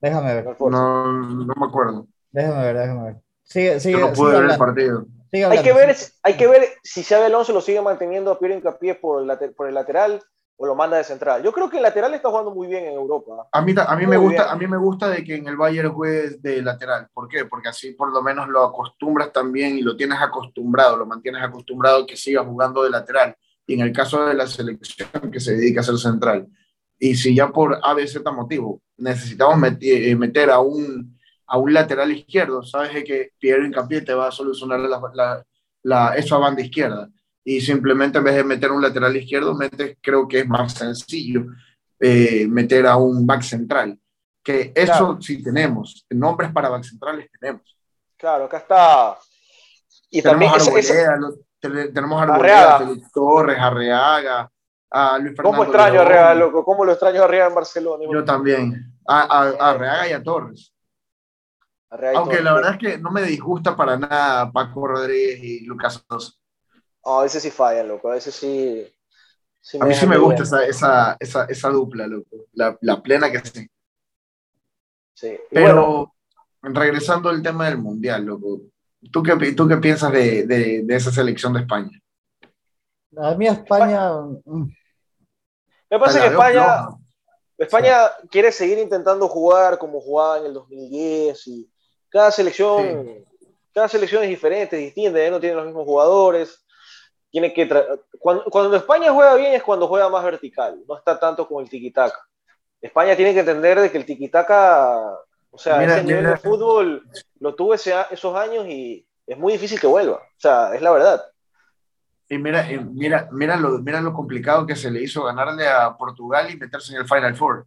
Déjame ver. No, no me acuerdo. Déjame ver, déjame ver. Sigue, sigue, Yo no pude ver el partido hay, que ver, hay que ver si Xavi Alonso lo sigue manteniendo a Piero Hincapié por el, por el lateral o lo manda de central. Yo creo que el lateral está jugando muy bien en Europa. A mí, a mí, me, gusta, a mí me gusta de que en el Bayern juegue de lateral. ¿Por qué? Porque así por lo menos lo acostumbras también y lo tienes acostumbrado, lo mantienes acostumbrado que siga jugando de lateral. Y en el caso de la selección que se dedica a ser central. Y si ya por A, B, Z motivo necesitamos eh, meter a un a un lateral izquierdo, sabes que Piero Incapié te va a solucionar la, la, esa banda izquierda. Y simplemente en vez de meter un lateral izquierdo, metes, creo que es más sencillo eh, meter a un back central. Que eso sí tenemos, nombres para back centrales tenemos. Claro, acá está. Y tenemos también tenemos a Arboleda, Torres, Arreaga, a Luis Fernando. ¿Cómo extraño a Arreaga, loco? ¿Cómo lo extraño a Arreaga en Barcelona? Yo también. A, a, a Arreaga y a Torres. Aunque la verdad es que no me disgusta para nada Paco Rodríguez y Lucas Sosa. a veces sí fallan, loco. A veces sí. a mí sí me gusta esa, esa, esa, esa, dupla, loco. La, la, plena que sí. Sí. Pero regresando al tema del mundial, loco. ¿Tú qué, tú qué piensas de, de, de esa selección de España? A mí España. Mm. Me parece que España, España quiere seguir intentando jugar como jugaba en el 2010 y cada selección, cada selección es diferente, es distinta, ¿eh? no tienen los mismos jugadores. Tiene que cuando, cuando, España juega bien es cuando juega más vertical, no está tanto como el tiki-taka. España tiene que entender de que el tiki-taka, o sea, ese nivel de fútbol lo tuvo esos años y es muy difícil que vuelva. O sea, es la verdad. Y mira, mira, mira, lo, mira lo complicado que se le hizo ganarle a Portugal y meterse en el Final Four.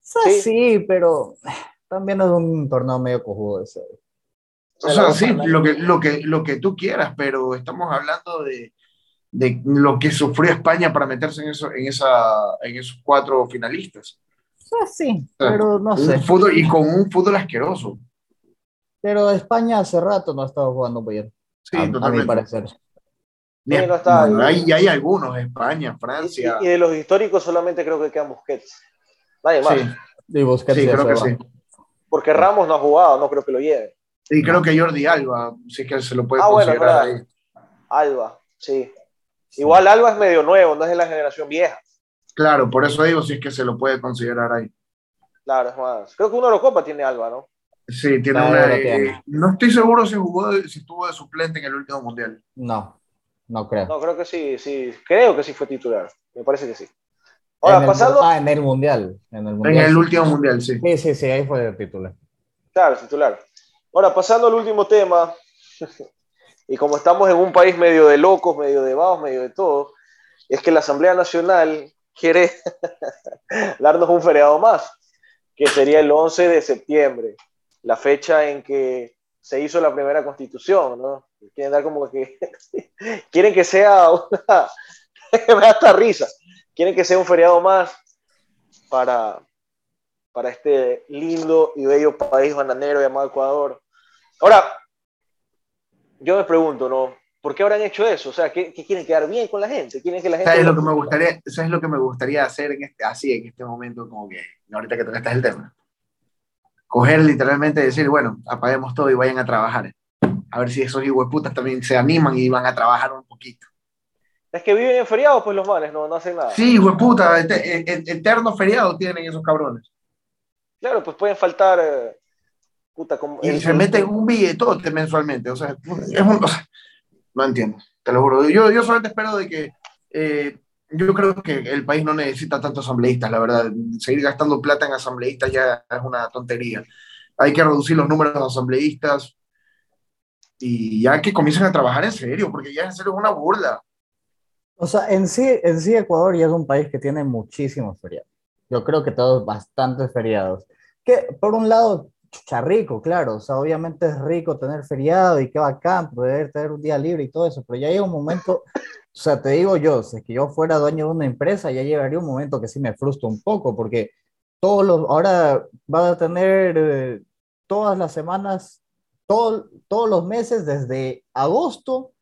Sí, sí pero también es un torneo medio cojudo ese. O sea, sí, lo que, lo, que, lo que tú quieras, pero estamos hablando de, de lo que sufrió España para meterse en, eso, en, esa, en esos cuatro finalistas. sí, pero no sé. Fútbol, y con un fútbol asqueroso. Pero España hace rato no ha estado jugando bien. Sí, a, totalmente. a mi parecer. hay, hay, algunos, España, Francia. Y, de los históricos solamente creo que quedan Busquets. Nadie más. Sí, y Busquets sí creo que sí porque Ramos no ha jugado, no creo que lo lleve. Y creo que Jordi Alba, sí que se lo puede ah, considerar ahí. Alba, sí. Igual Alba es medio nuevo, no es de la generación vieja. Claro, por eso digo, sí es que se lo puede considerar ahí. Claro, es más. Creo que uno de los copas tiene Alba, ¿no? Sí, tiene no, una. Eh, no estoy seguro si jugó, si estuvo de suplente en el último mundial. No, no creo. No, creo que sí, sí. Creo que sí fue titular. Me parece que sí. Ahora, pasando... ah, en el mundial. En el, mundial, en el último mundial, sí. Sí, sí, sí, ahí fue el titular. Claro, titular. Ahora, pasando al último tema, y como estamos en un país medio de locos, medio de vagos, medio de todo, es que la Asamblea Nacional quiere darnos un feriado más, que sería el 11 de septiembre, la fecha en que se hizo la primera constitución, ¿no? Quieren dar como que quieren que sea una me da hasta risa quieren que sea un feriado más para, para este lindo y bello país bananero llamado Ecuador. Ahora, yo me pregunto, ¿no? ¿Por qué habrán hecho eso? O sea, ¿qué, quieren quedar bien con la gente? ¿Quieren que la gente... ¿Sabes lo que me gustaría, eso es lo que me gustaría hacer en este, así, en este momento, como que, ahorita que tocaste el tema? Coger literalmente y decir, bueno, apaguemos todo y vayan a trabajar. A ver si esos putas también se animan y van a trabajar un poquito. Es que viven en feriados, pues los males, no, no hacen nada. Sí, hueputa, este, e, e, eternos feriados tienen esos cabrones. Claro, pues pueden faltar... Eh, puta, como, y se meten un billetote mensualmente, o sea, es un, no entiendo, te lo juro. Yo, yo solamente espero de que, eh, yo creo que el país no necesita tantos asambleístas, la verdad. Seguir gastando plata en asambleístas ya es una tontería. Hay que reducir los números de asambleístas y ya que comiencen a trabajar en serio, porque ya en serio es una burla. O sea, en sí, en sí Ecuador ya es un país que tiene muchísimos feriados. Yo creo que todos bastantes feriados. Que por un lado chucha rico, claro, o sea, obviamente es rico tener feriado y qué bacán poder tener un día libre y todo eso, pero ya llega un momento, o sea, te digo yo, si es que yo fuera dueño de una empresa, ya llegaría un momento que sí me frustra un poco, porque todos los, ahora va a tener eh, todas las semanas, todo, todos los meses, desde agosto,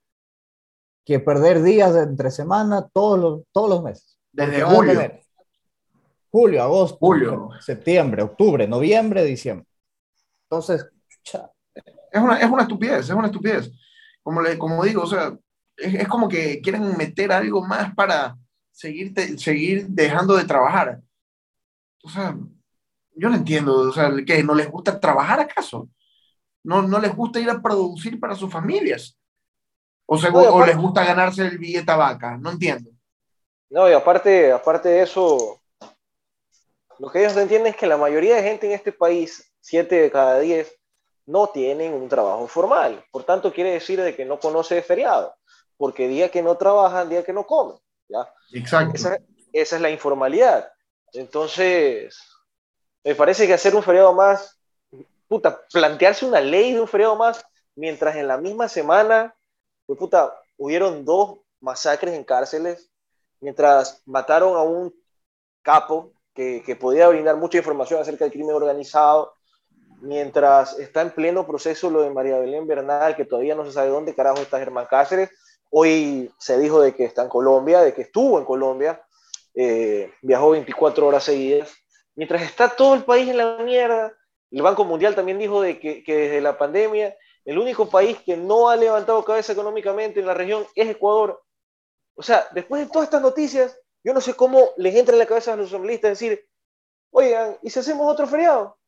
que perder días entre semana, todos los, todos los meses. Desde julio. Julio, agosto, julio. septiembre, octubre, noviembre, diciembre. Entonces, es una, es una estupidez, es una estupidez. Como, le, como digo, o sea, es, como que quieren meter algo más para seguir, seguir dejando de trabajar. O sea, yo no entiendo, o sea, que no les gusta trabajar acaso. No, no les gusta ir a producir para sus familias. O, sea, o les gusta ganarse el billete a vaca, no entiendo. No, y aparte, aparte de eso, lo que ellos no entienden es que la mayoría de gente en este país 7 de cada 10 no tienen un trabajo formal. Por tanto, quiere decir de que no conoce de feriado, porque día que no trabajan, día que no comen. ¿ya? Exacto. Esa, esa, es la informalidad. Entonces, me parece que hacer un feriado más, puta, plantearse una ley de un feriado más, mientras en la misma semana, pues, puta, hubieron dos masacres en cárceles, mientras mataron a un capo que, que podía brindar mucha información acerca del crimen organizado, mientras está en pleno proceso lo de María Belén Bernal, que todavía no se sabe dónde carajo está Germán Cáceres. Hoy se dijo de que está en Colombia, de que estuvo en Colombia, eh, viajó 24 horas seguidas. Mientras está todo el país en la mierda, el Banco Mundial también dijo de que, que desde la pandemia el único país que no ha levantado cabeza económicamente en la región es Ecuador. O sea, después de todas estas noticias, yo no sé cómo les entra en la cabeza a los asambleístas decir, oigan, ¿y si hacemos otro feriado?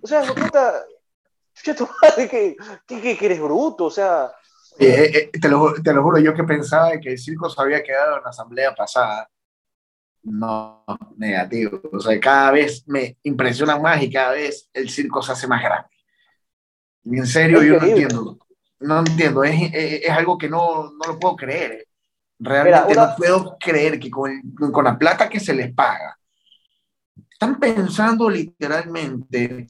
O sea, no puta, ¿qué, qué, qué, eres bruto? O sea... Eh, eh, te, lo, te, lo, juro, yo que pensaba que el circo se había quedado en la asamblea pasada. No, negativo. O sea, cada vez me impresiona más y cada vez el circo se hace más grande. En serio, yo no entiendo. No entiendo, es, es, es, algo que no, no lo puedo creer. Realmente no puedo creer que con, con la plata que se les paga, están pensando literalmente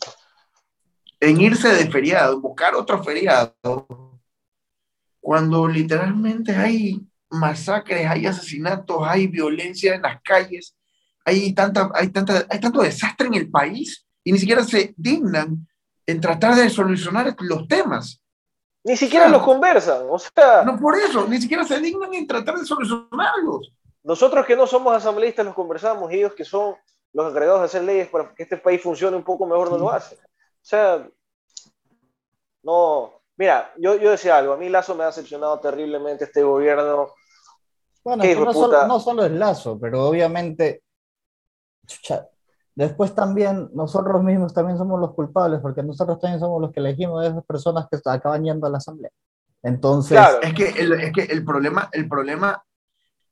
en irse de feriado, buscar otro feriado, cuando literalmente hay masacres, hay asesinatos, hay violencia en las calles, hay, tanta, hay, tanta, hay tanto desastre en el país y ni siquiera se dignan en tratar de solucionar los temas. Ni siquiera los conversan, o sea... No por eso, ni siquiera se dignan en tratar de solucionarlos. Nosotros que no somos asambleístas los conversamos, ellos que son los encargados de hacer leyes para que este país funcione un poco mejor no lo hacen. O sea, no, mira, yo, yo decía algo, a mí Lazo me ha decepcionado terriblemente este gobierno. Bueno, no, solo, no, solo, es Lazo, pero obviamente, después también nosotros mismos también somos los culpables, porque nosotros también somos los que elegimos a esas personas que acaban yendo a la asamblea. Entonces, es que el, es que el problema, el problema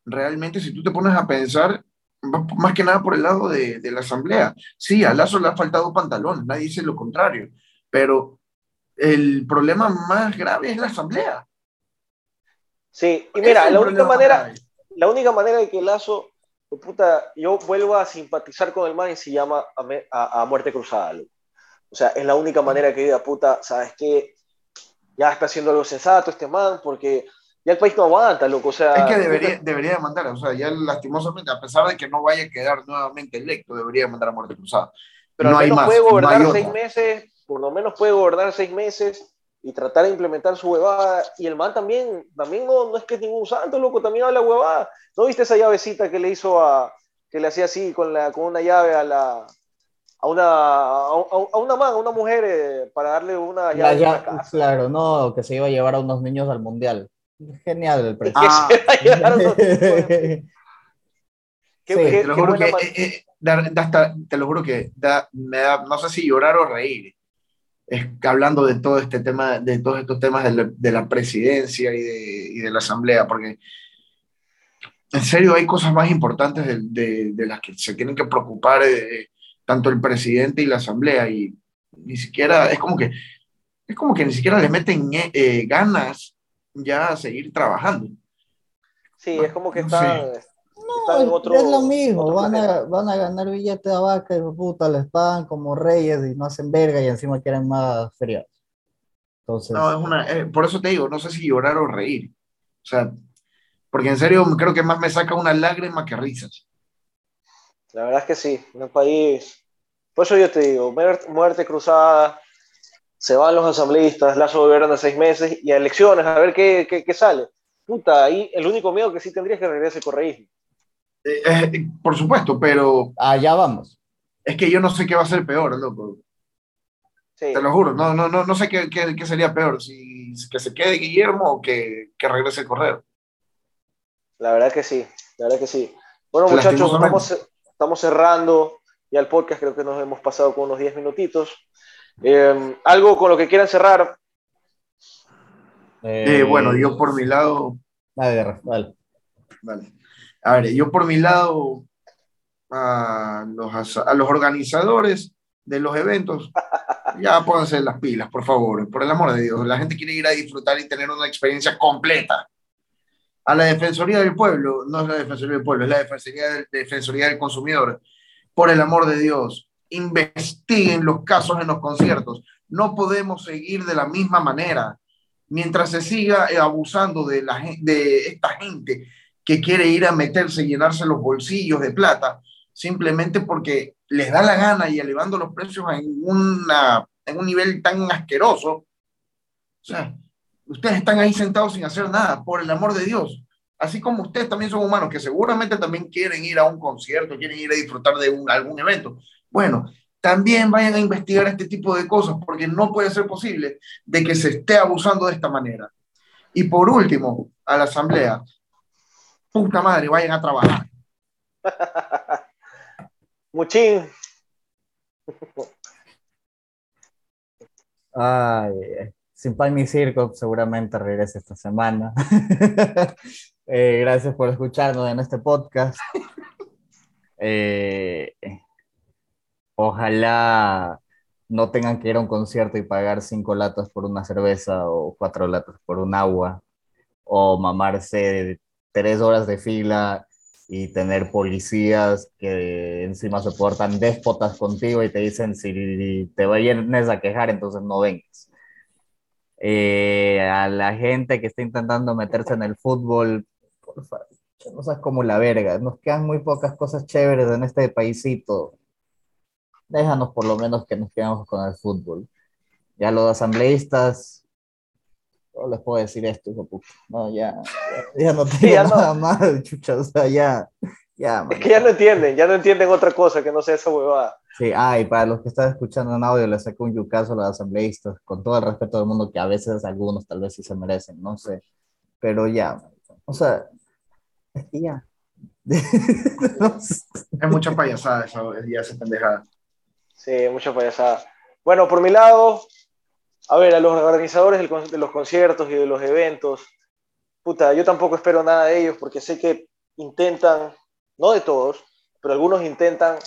realmente, si tú te pones a pensar, más que nada por el lado de, de la asamblea. Sí, a Lazo le ha faltado pantalones, nadie dice lo contrario, pero el problema más grave es la asamblea. Sí, y mira, la única manera, la única manera de que Lazo, puta, yo vuelva a simpatizar con el man se llama a, a, muerte cruzada. O sea, es la única manera que diga, puta, ¿sabes qué? Ya está haciendo algo sensato este man, porque ya el país no aguanta, loco. O sea, es que debería, debería mandar, o sea, ya lastimosamente, a pesar de que no vaya a quedar nuevamente electo, debería mandar a muerte cruzada. Pero no al menos hay más, puede gobernar seis meses, por lo menos puede gobernar seis meses y tratar de implementar su huevada. Y el man también, también no, no es que es ningún santo, loco, también habla huevada. ¿No viste esa llavecita que le hizo a, que le hacía así con, la, con una llave a la, a una, a, una man, a una mujer, eh, para darle una llave ya, Claro, no, que se iba a llevar a unos niños al mundial. Genial el presidente. Ah. te lo juro que, eh, eh, te lo juro que me da, no sé si llorar o reír. Es hablando de todo este tema, de todos estos temas de la, de la presidencia y de, y de, la asamblea, porque en serio hay cosas más importantes de, de las que se tienen que preocupar tanto el presidente y la asamblea y ni siquiera, es como que, es como que ni siquiera le meten eh, ganas ya a seguir trabajando. Sí, es como que están, no, en otro, es lo mismo, van a, van a, ganar billetes de vaca y puta, les pagan como reyes y no hacen verga y encima quieren más feriados. Entonces, no, es una, eh, por eso te digo, no sé si llorar o reír. O sea, porque en serio creo que más me saca una lágrima que risas. La verdad es que sí, en un país. Por eso yo te digo, muerte cruzada, se van los asambleístas, Lazo gobierna seis meses y a elecciones, a ver qué, qué, sale. Puta, ahí el único miedo que sí tendría es que regrese el correísmo. Eh, eh, por supuesto, pero. Allá vamos. Es que yo no sé qué va a ser peor, loco. Sí. Te lo juro, no, no, no, no sé qué, qué, qué, sería peor, si que se quede Guillermo o que, que regrese el correo. La verdad que sí, la verdad que sí. Bueno, muchachos, estamos, estamos cerrando ya el podcast, creo que nos hemos pasado con unos 10 minutitos. Em, ¿Algo con lo que quieran cerrar? Eh, bueno, yo por mi lado. Vale, vale. vale. A ver, yo por mi lado, a los, a los organizadores de los eventos, ya pónganse las pilas, por favor, por el amor de Dios. La gente quiere ir a disfrutar y tener una experiencia completa a la Defensoría del Pueblo, no es la Defensoría del Pueblo, es la Defensoría del, Defensoría del Consumidor. Por el amor de Dios, investiguen los casos en los conciertos. No podemos seguir de la misma manera. Mientras se siga abusando de, la, de esta gente que quiere ir a meterse llenarse los bolsillos de plata, simplemente porque les da la gana y elevando los precios en, un nivel tan asqueroso. O sea, Ustedes están ahí sentados sin hacer nada, por el amor de Dios. Así como ustedes también son humanos, que seguramente también quieren ir a un concierto, quieren ir a disfrutar de algún evento. Bueno, también vayan a investigar este tipo de cosas, porque no puede ser posible de que se esté abusando de esta manera. Y por último, a la asamblea, puta madre, vayan a trabajar. Muchín. Ay, sin pan ni circo, seguramente regrese esta semana. Eh, gracias por escucharnos en este podcast. Eh, ojalá no tengan que ir a un concierto y pagar cinco latas por una cerveza o cuatro latas por un agua, o mamarse tres horas de fila y tener policías que encima se portan déspotas contigo y te dicen si te vienes a quejar, entonces no vengas. Eh, a la gente que está intentando meterse en el fútbol, por favor, no seas como la verga, nos quedan muy pocas cosas chéveres en este paísito. Déjanos por lo menos que nos quedemos con el fútbol. Ya los asambleístas, no les puedo decir esto, hijo puta. No, ya, ya, no tengo nada más, chucha, o sea, ya, ya. Es que ya no entienden, ya no entienden otra cosa que no sea esa huevada. Sí, ah, y para los que están escuchando en audio, les saco un yucazo a los asambleístas, con todo el respeto del mundo, que a veces algunos tal vez sí se merecen, no sé, pero ya, o sea, es que ya. Es mucha payasada eso, ya esa pendejada. Sí, mucha payasada. Bueno, por mi lado, a ver, a los organizadores de los conciertos y de los eventos, puta, yo tampoco espero nada de ellos porque sé que intentan, no de todos, pero algunos intentan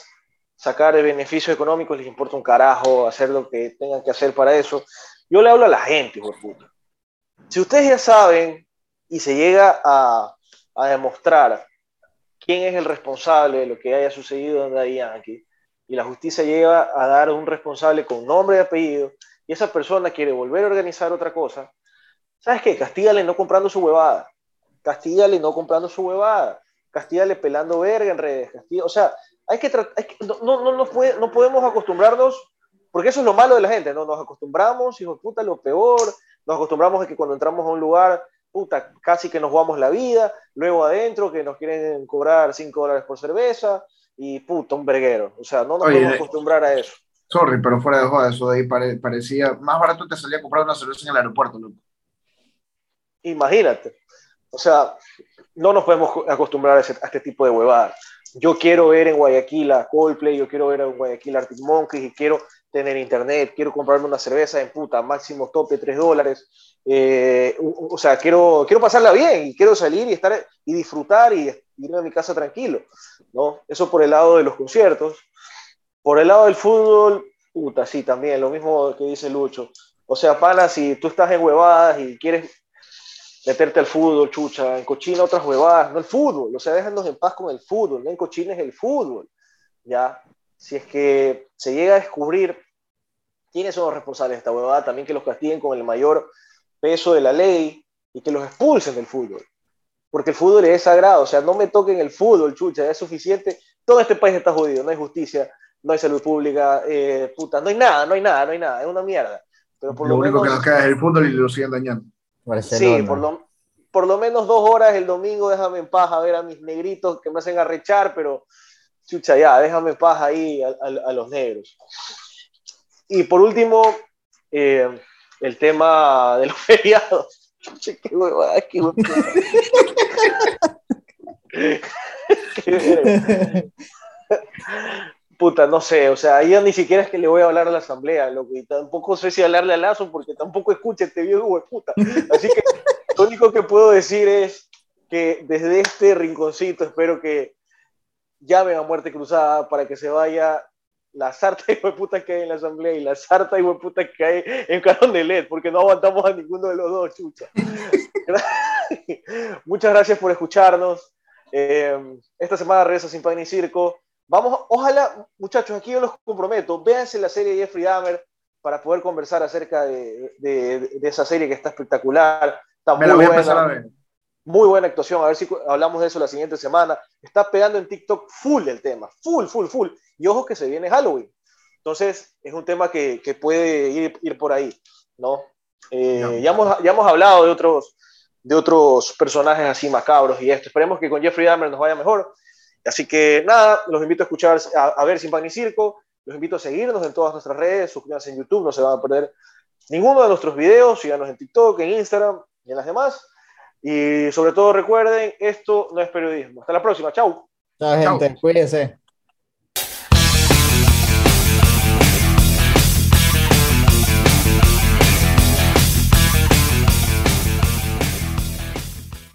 sacar el beneficio económico, les importa un carajo hacer lo que tengan que hacer para eso. Yo le hablo a la gente, por puta. Si ustedes ya saben y se llega a, a, demostrar quién es el responsable de lo que haya sucedido en Daddy Yankee, y la justicia llega a dar un responsable con nombre y apellido, y esa persona quiere volver a organizar otra cosa, ¿sabes qué? Castígale no comprando su huevada. Castígale no comprando su huevada. Castígale pelando verga en redes. o sea, hay que, no, no, no, no, podemos acostumbrarnos, porque eso es lo malo de la gente, ¿no? Nos acostumbramos, hijo de puta, lo peor, nos acostumbramos a que cuando entramos a un lugar, puta, casi que nos jugamos la vida, luego adentro que nos quieren cobrar 5 dólares por cerveza y puta, un verguero. O sea, no nos Oye, podemos acostumbrar a eso. Sorry, pero fuera de joda, eso de ahí pare- parecía más barato te salía a comprar una cerveza en el aeropuerto, loco. Imagínate. O sea, no nos podemos acostumbrar a, ese- a este tipo de huevadas. Yo quiero ver en Guayaquil a Coldplay, yo quiero ver en Guayaquil a Arctic Monkeys y quiero tener internet, quiero comprarme una cerveza en puta, máximo tope 3 dólares. Eh, o o sea, quiero, quiero pasarla bien y quiero salir y estar y disfrutar y irme a mi casa tranquilo. ¿no? Eso por el lado de los conciertos. Por el lado del fútbol, puta, sí, también, lo mismo que dice Lucho. O sea, pana, si tú estás en huevadas y quieres meterte al fútbol, chucha, en cochina otras huevadas, no el fútbol, o sea, déjanos en paz con el fútbol, no en cochines el fútbol, ¿ya? Si es que se llega a descubrir quiénes son los responsables de esta huevada, también que los castiguen con el mayor peso de la ley y que los expulsen del fútbol, porque el fútbol es sagrado, o sea, no me toquen el fútbol, chucha, es suficiente, todo este país está jodido, no hay justicia, no hay salud pública, eh, puta, no hay nada, no hay nada, no hay nada, es una mierda. Pero por lo lo, único menos, que nos queda es el fútbol y lo siguen dañando. Barcelona. Sí, por lo, por lo menos dos horas el domingo, déjame en paz a ver a mis negritos que me hacen arrechar, pero chucha, ya, déjame en paz ahí a, a- a los negros. Y por último, eh, el tema de los feriados. Chucha, qué huevada, qué huevada. Qué. Puta, no sé, o sea, ya ni siquiera es que le voy a hablar a la asamblea, loco, y tampoco sé si hablarle a Lazo porque tampoco escucha este viejo puta. Así que lo único que puedo decir es que desde este rinconcito espero que llamen a muerte cruzada para que se vaya la sarta de puta que hay en la asamblea y la sarta de puta que hay en Carón de LED, porque no aguantamos a ninguno de los dos, chucha. Muchas gracias por escucharnos. Eh, esta semana regresa Sin Pan ni Circo. Vamos, ojalá, muchachos, aquí yo los comprometo, véanse la serie de Jeffrey Dahmer para poder conversar acerca de, de, de esa serie que está espectacular. Está Me la muy voy a empezar a buena, ver. muy buena actuación. A ver si hablamos de eso la siguiente semana. Está pegando en TikTok full el tema, full, full, full. Y ojo que se viene Halloween. Entonces, es un tema que, que puede ir, ir por ahí, ¿no? Eh, Ya. ya, hemos, ya hemos hablado de otros, de otros personajes así macabros y esto. Esperemos que con Jeffrey Dahmer nos vaya mejor. Así que nada, los invito a escuchar, a, a ver Sin Pan ni Circo. Los invito a seguirnos en todas nuestras redes. Suscríbanse en YouTube, no se van a perder ninguno de nuestros videos. Síganos en TikTok, en Instagram y en las demás. Y sobre todo recuerden, esto no es periodismo. Hasta la próxima, chau. Chao, gente, cuídense.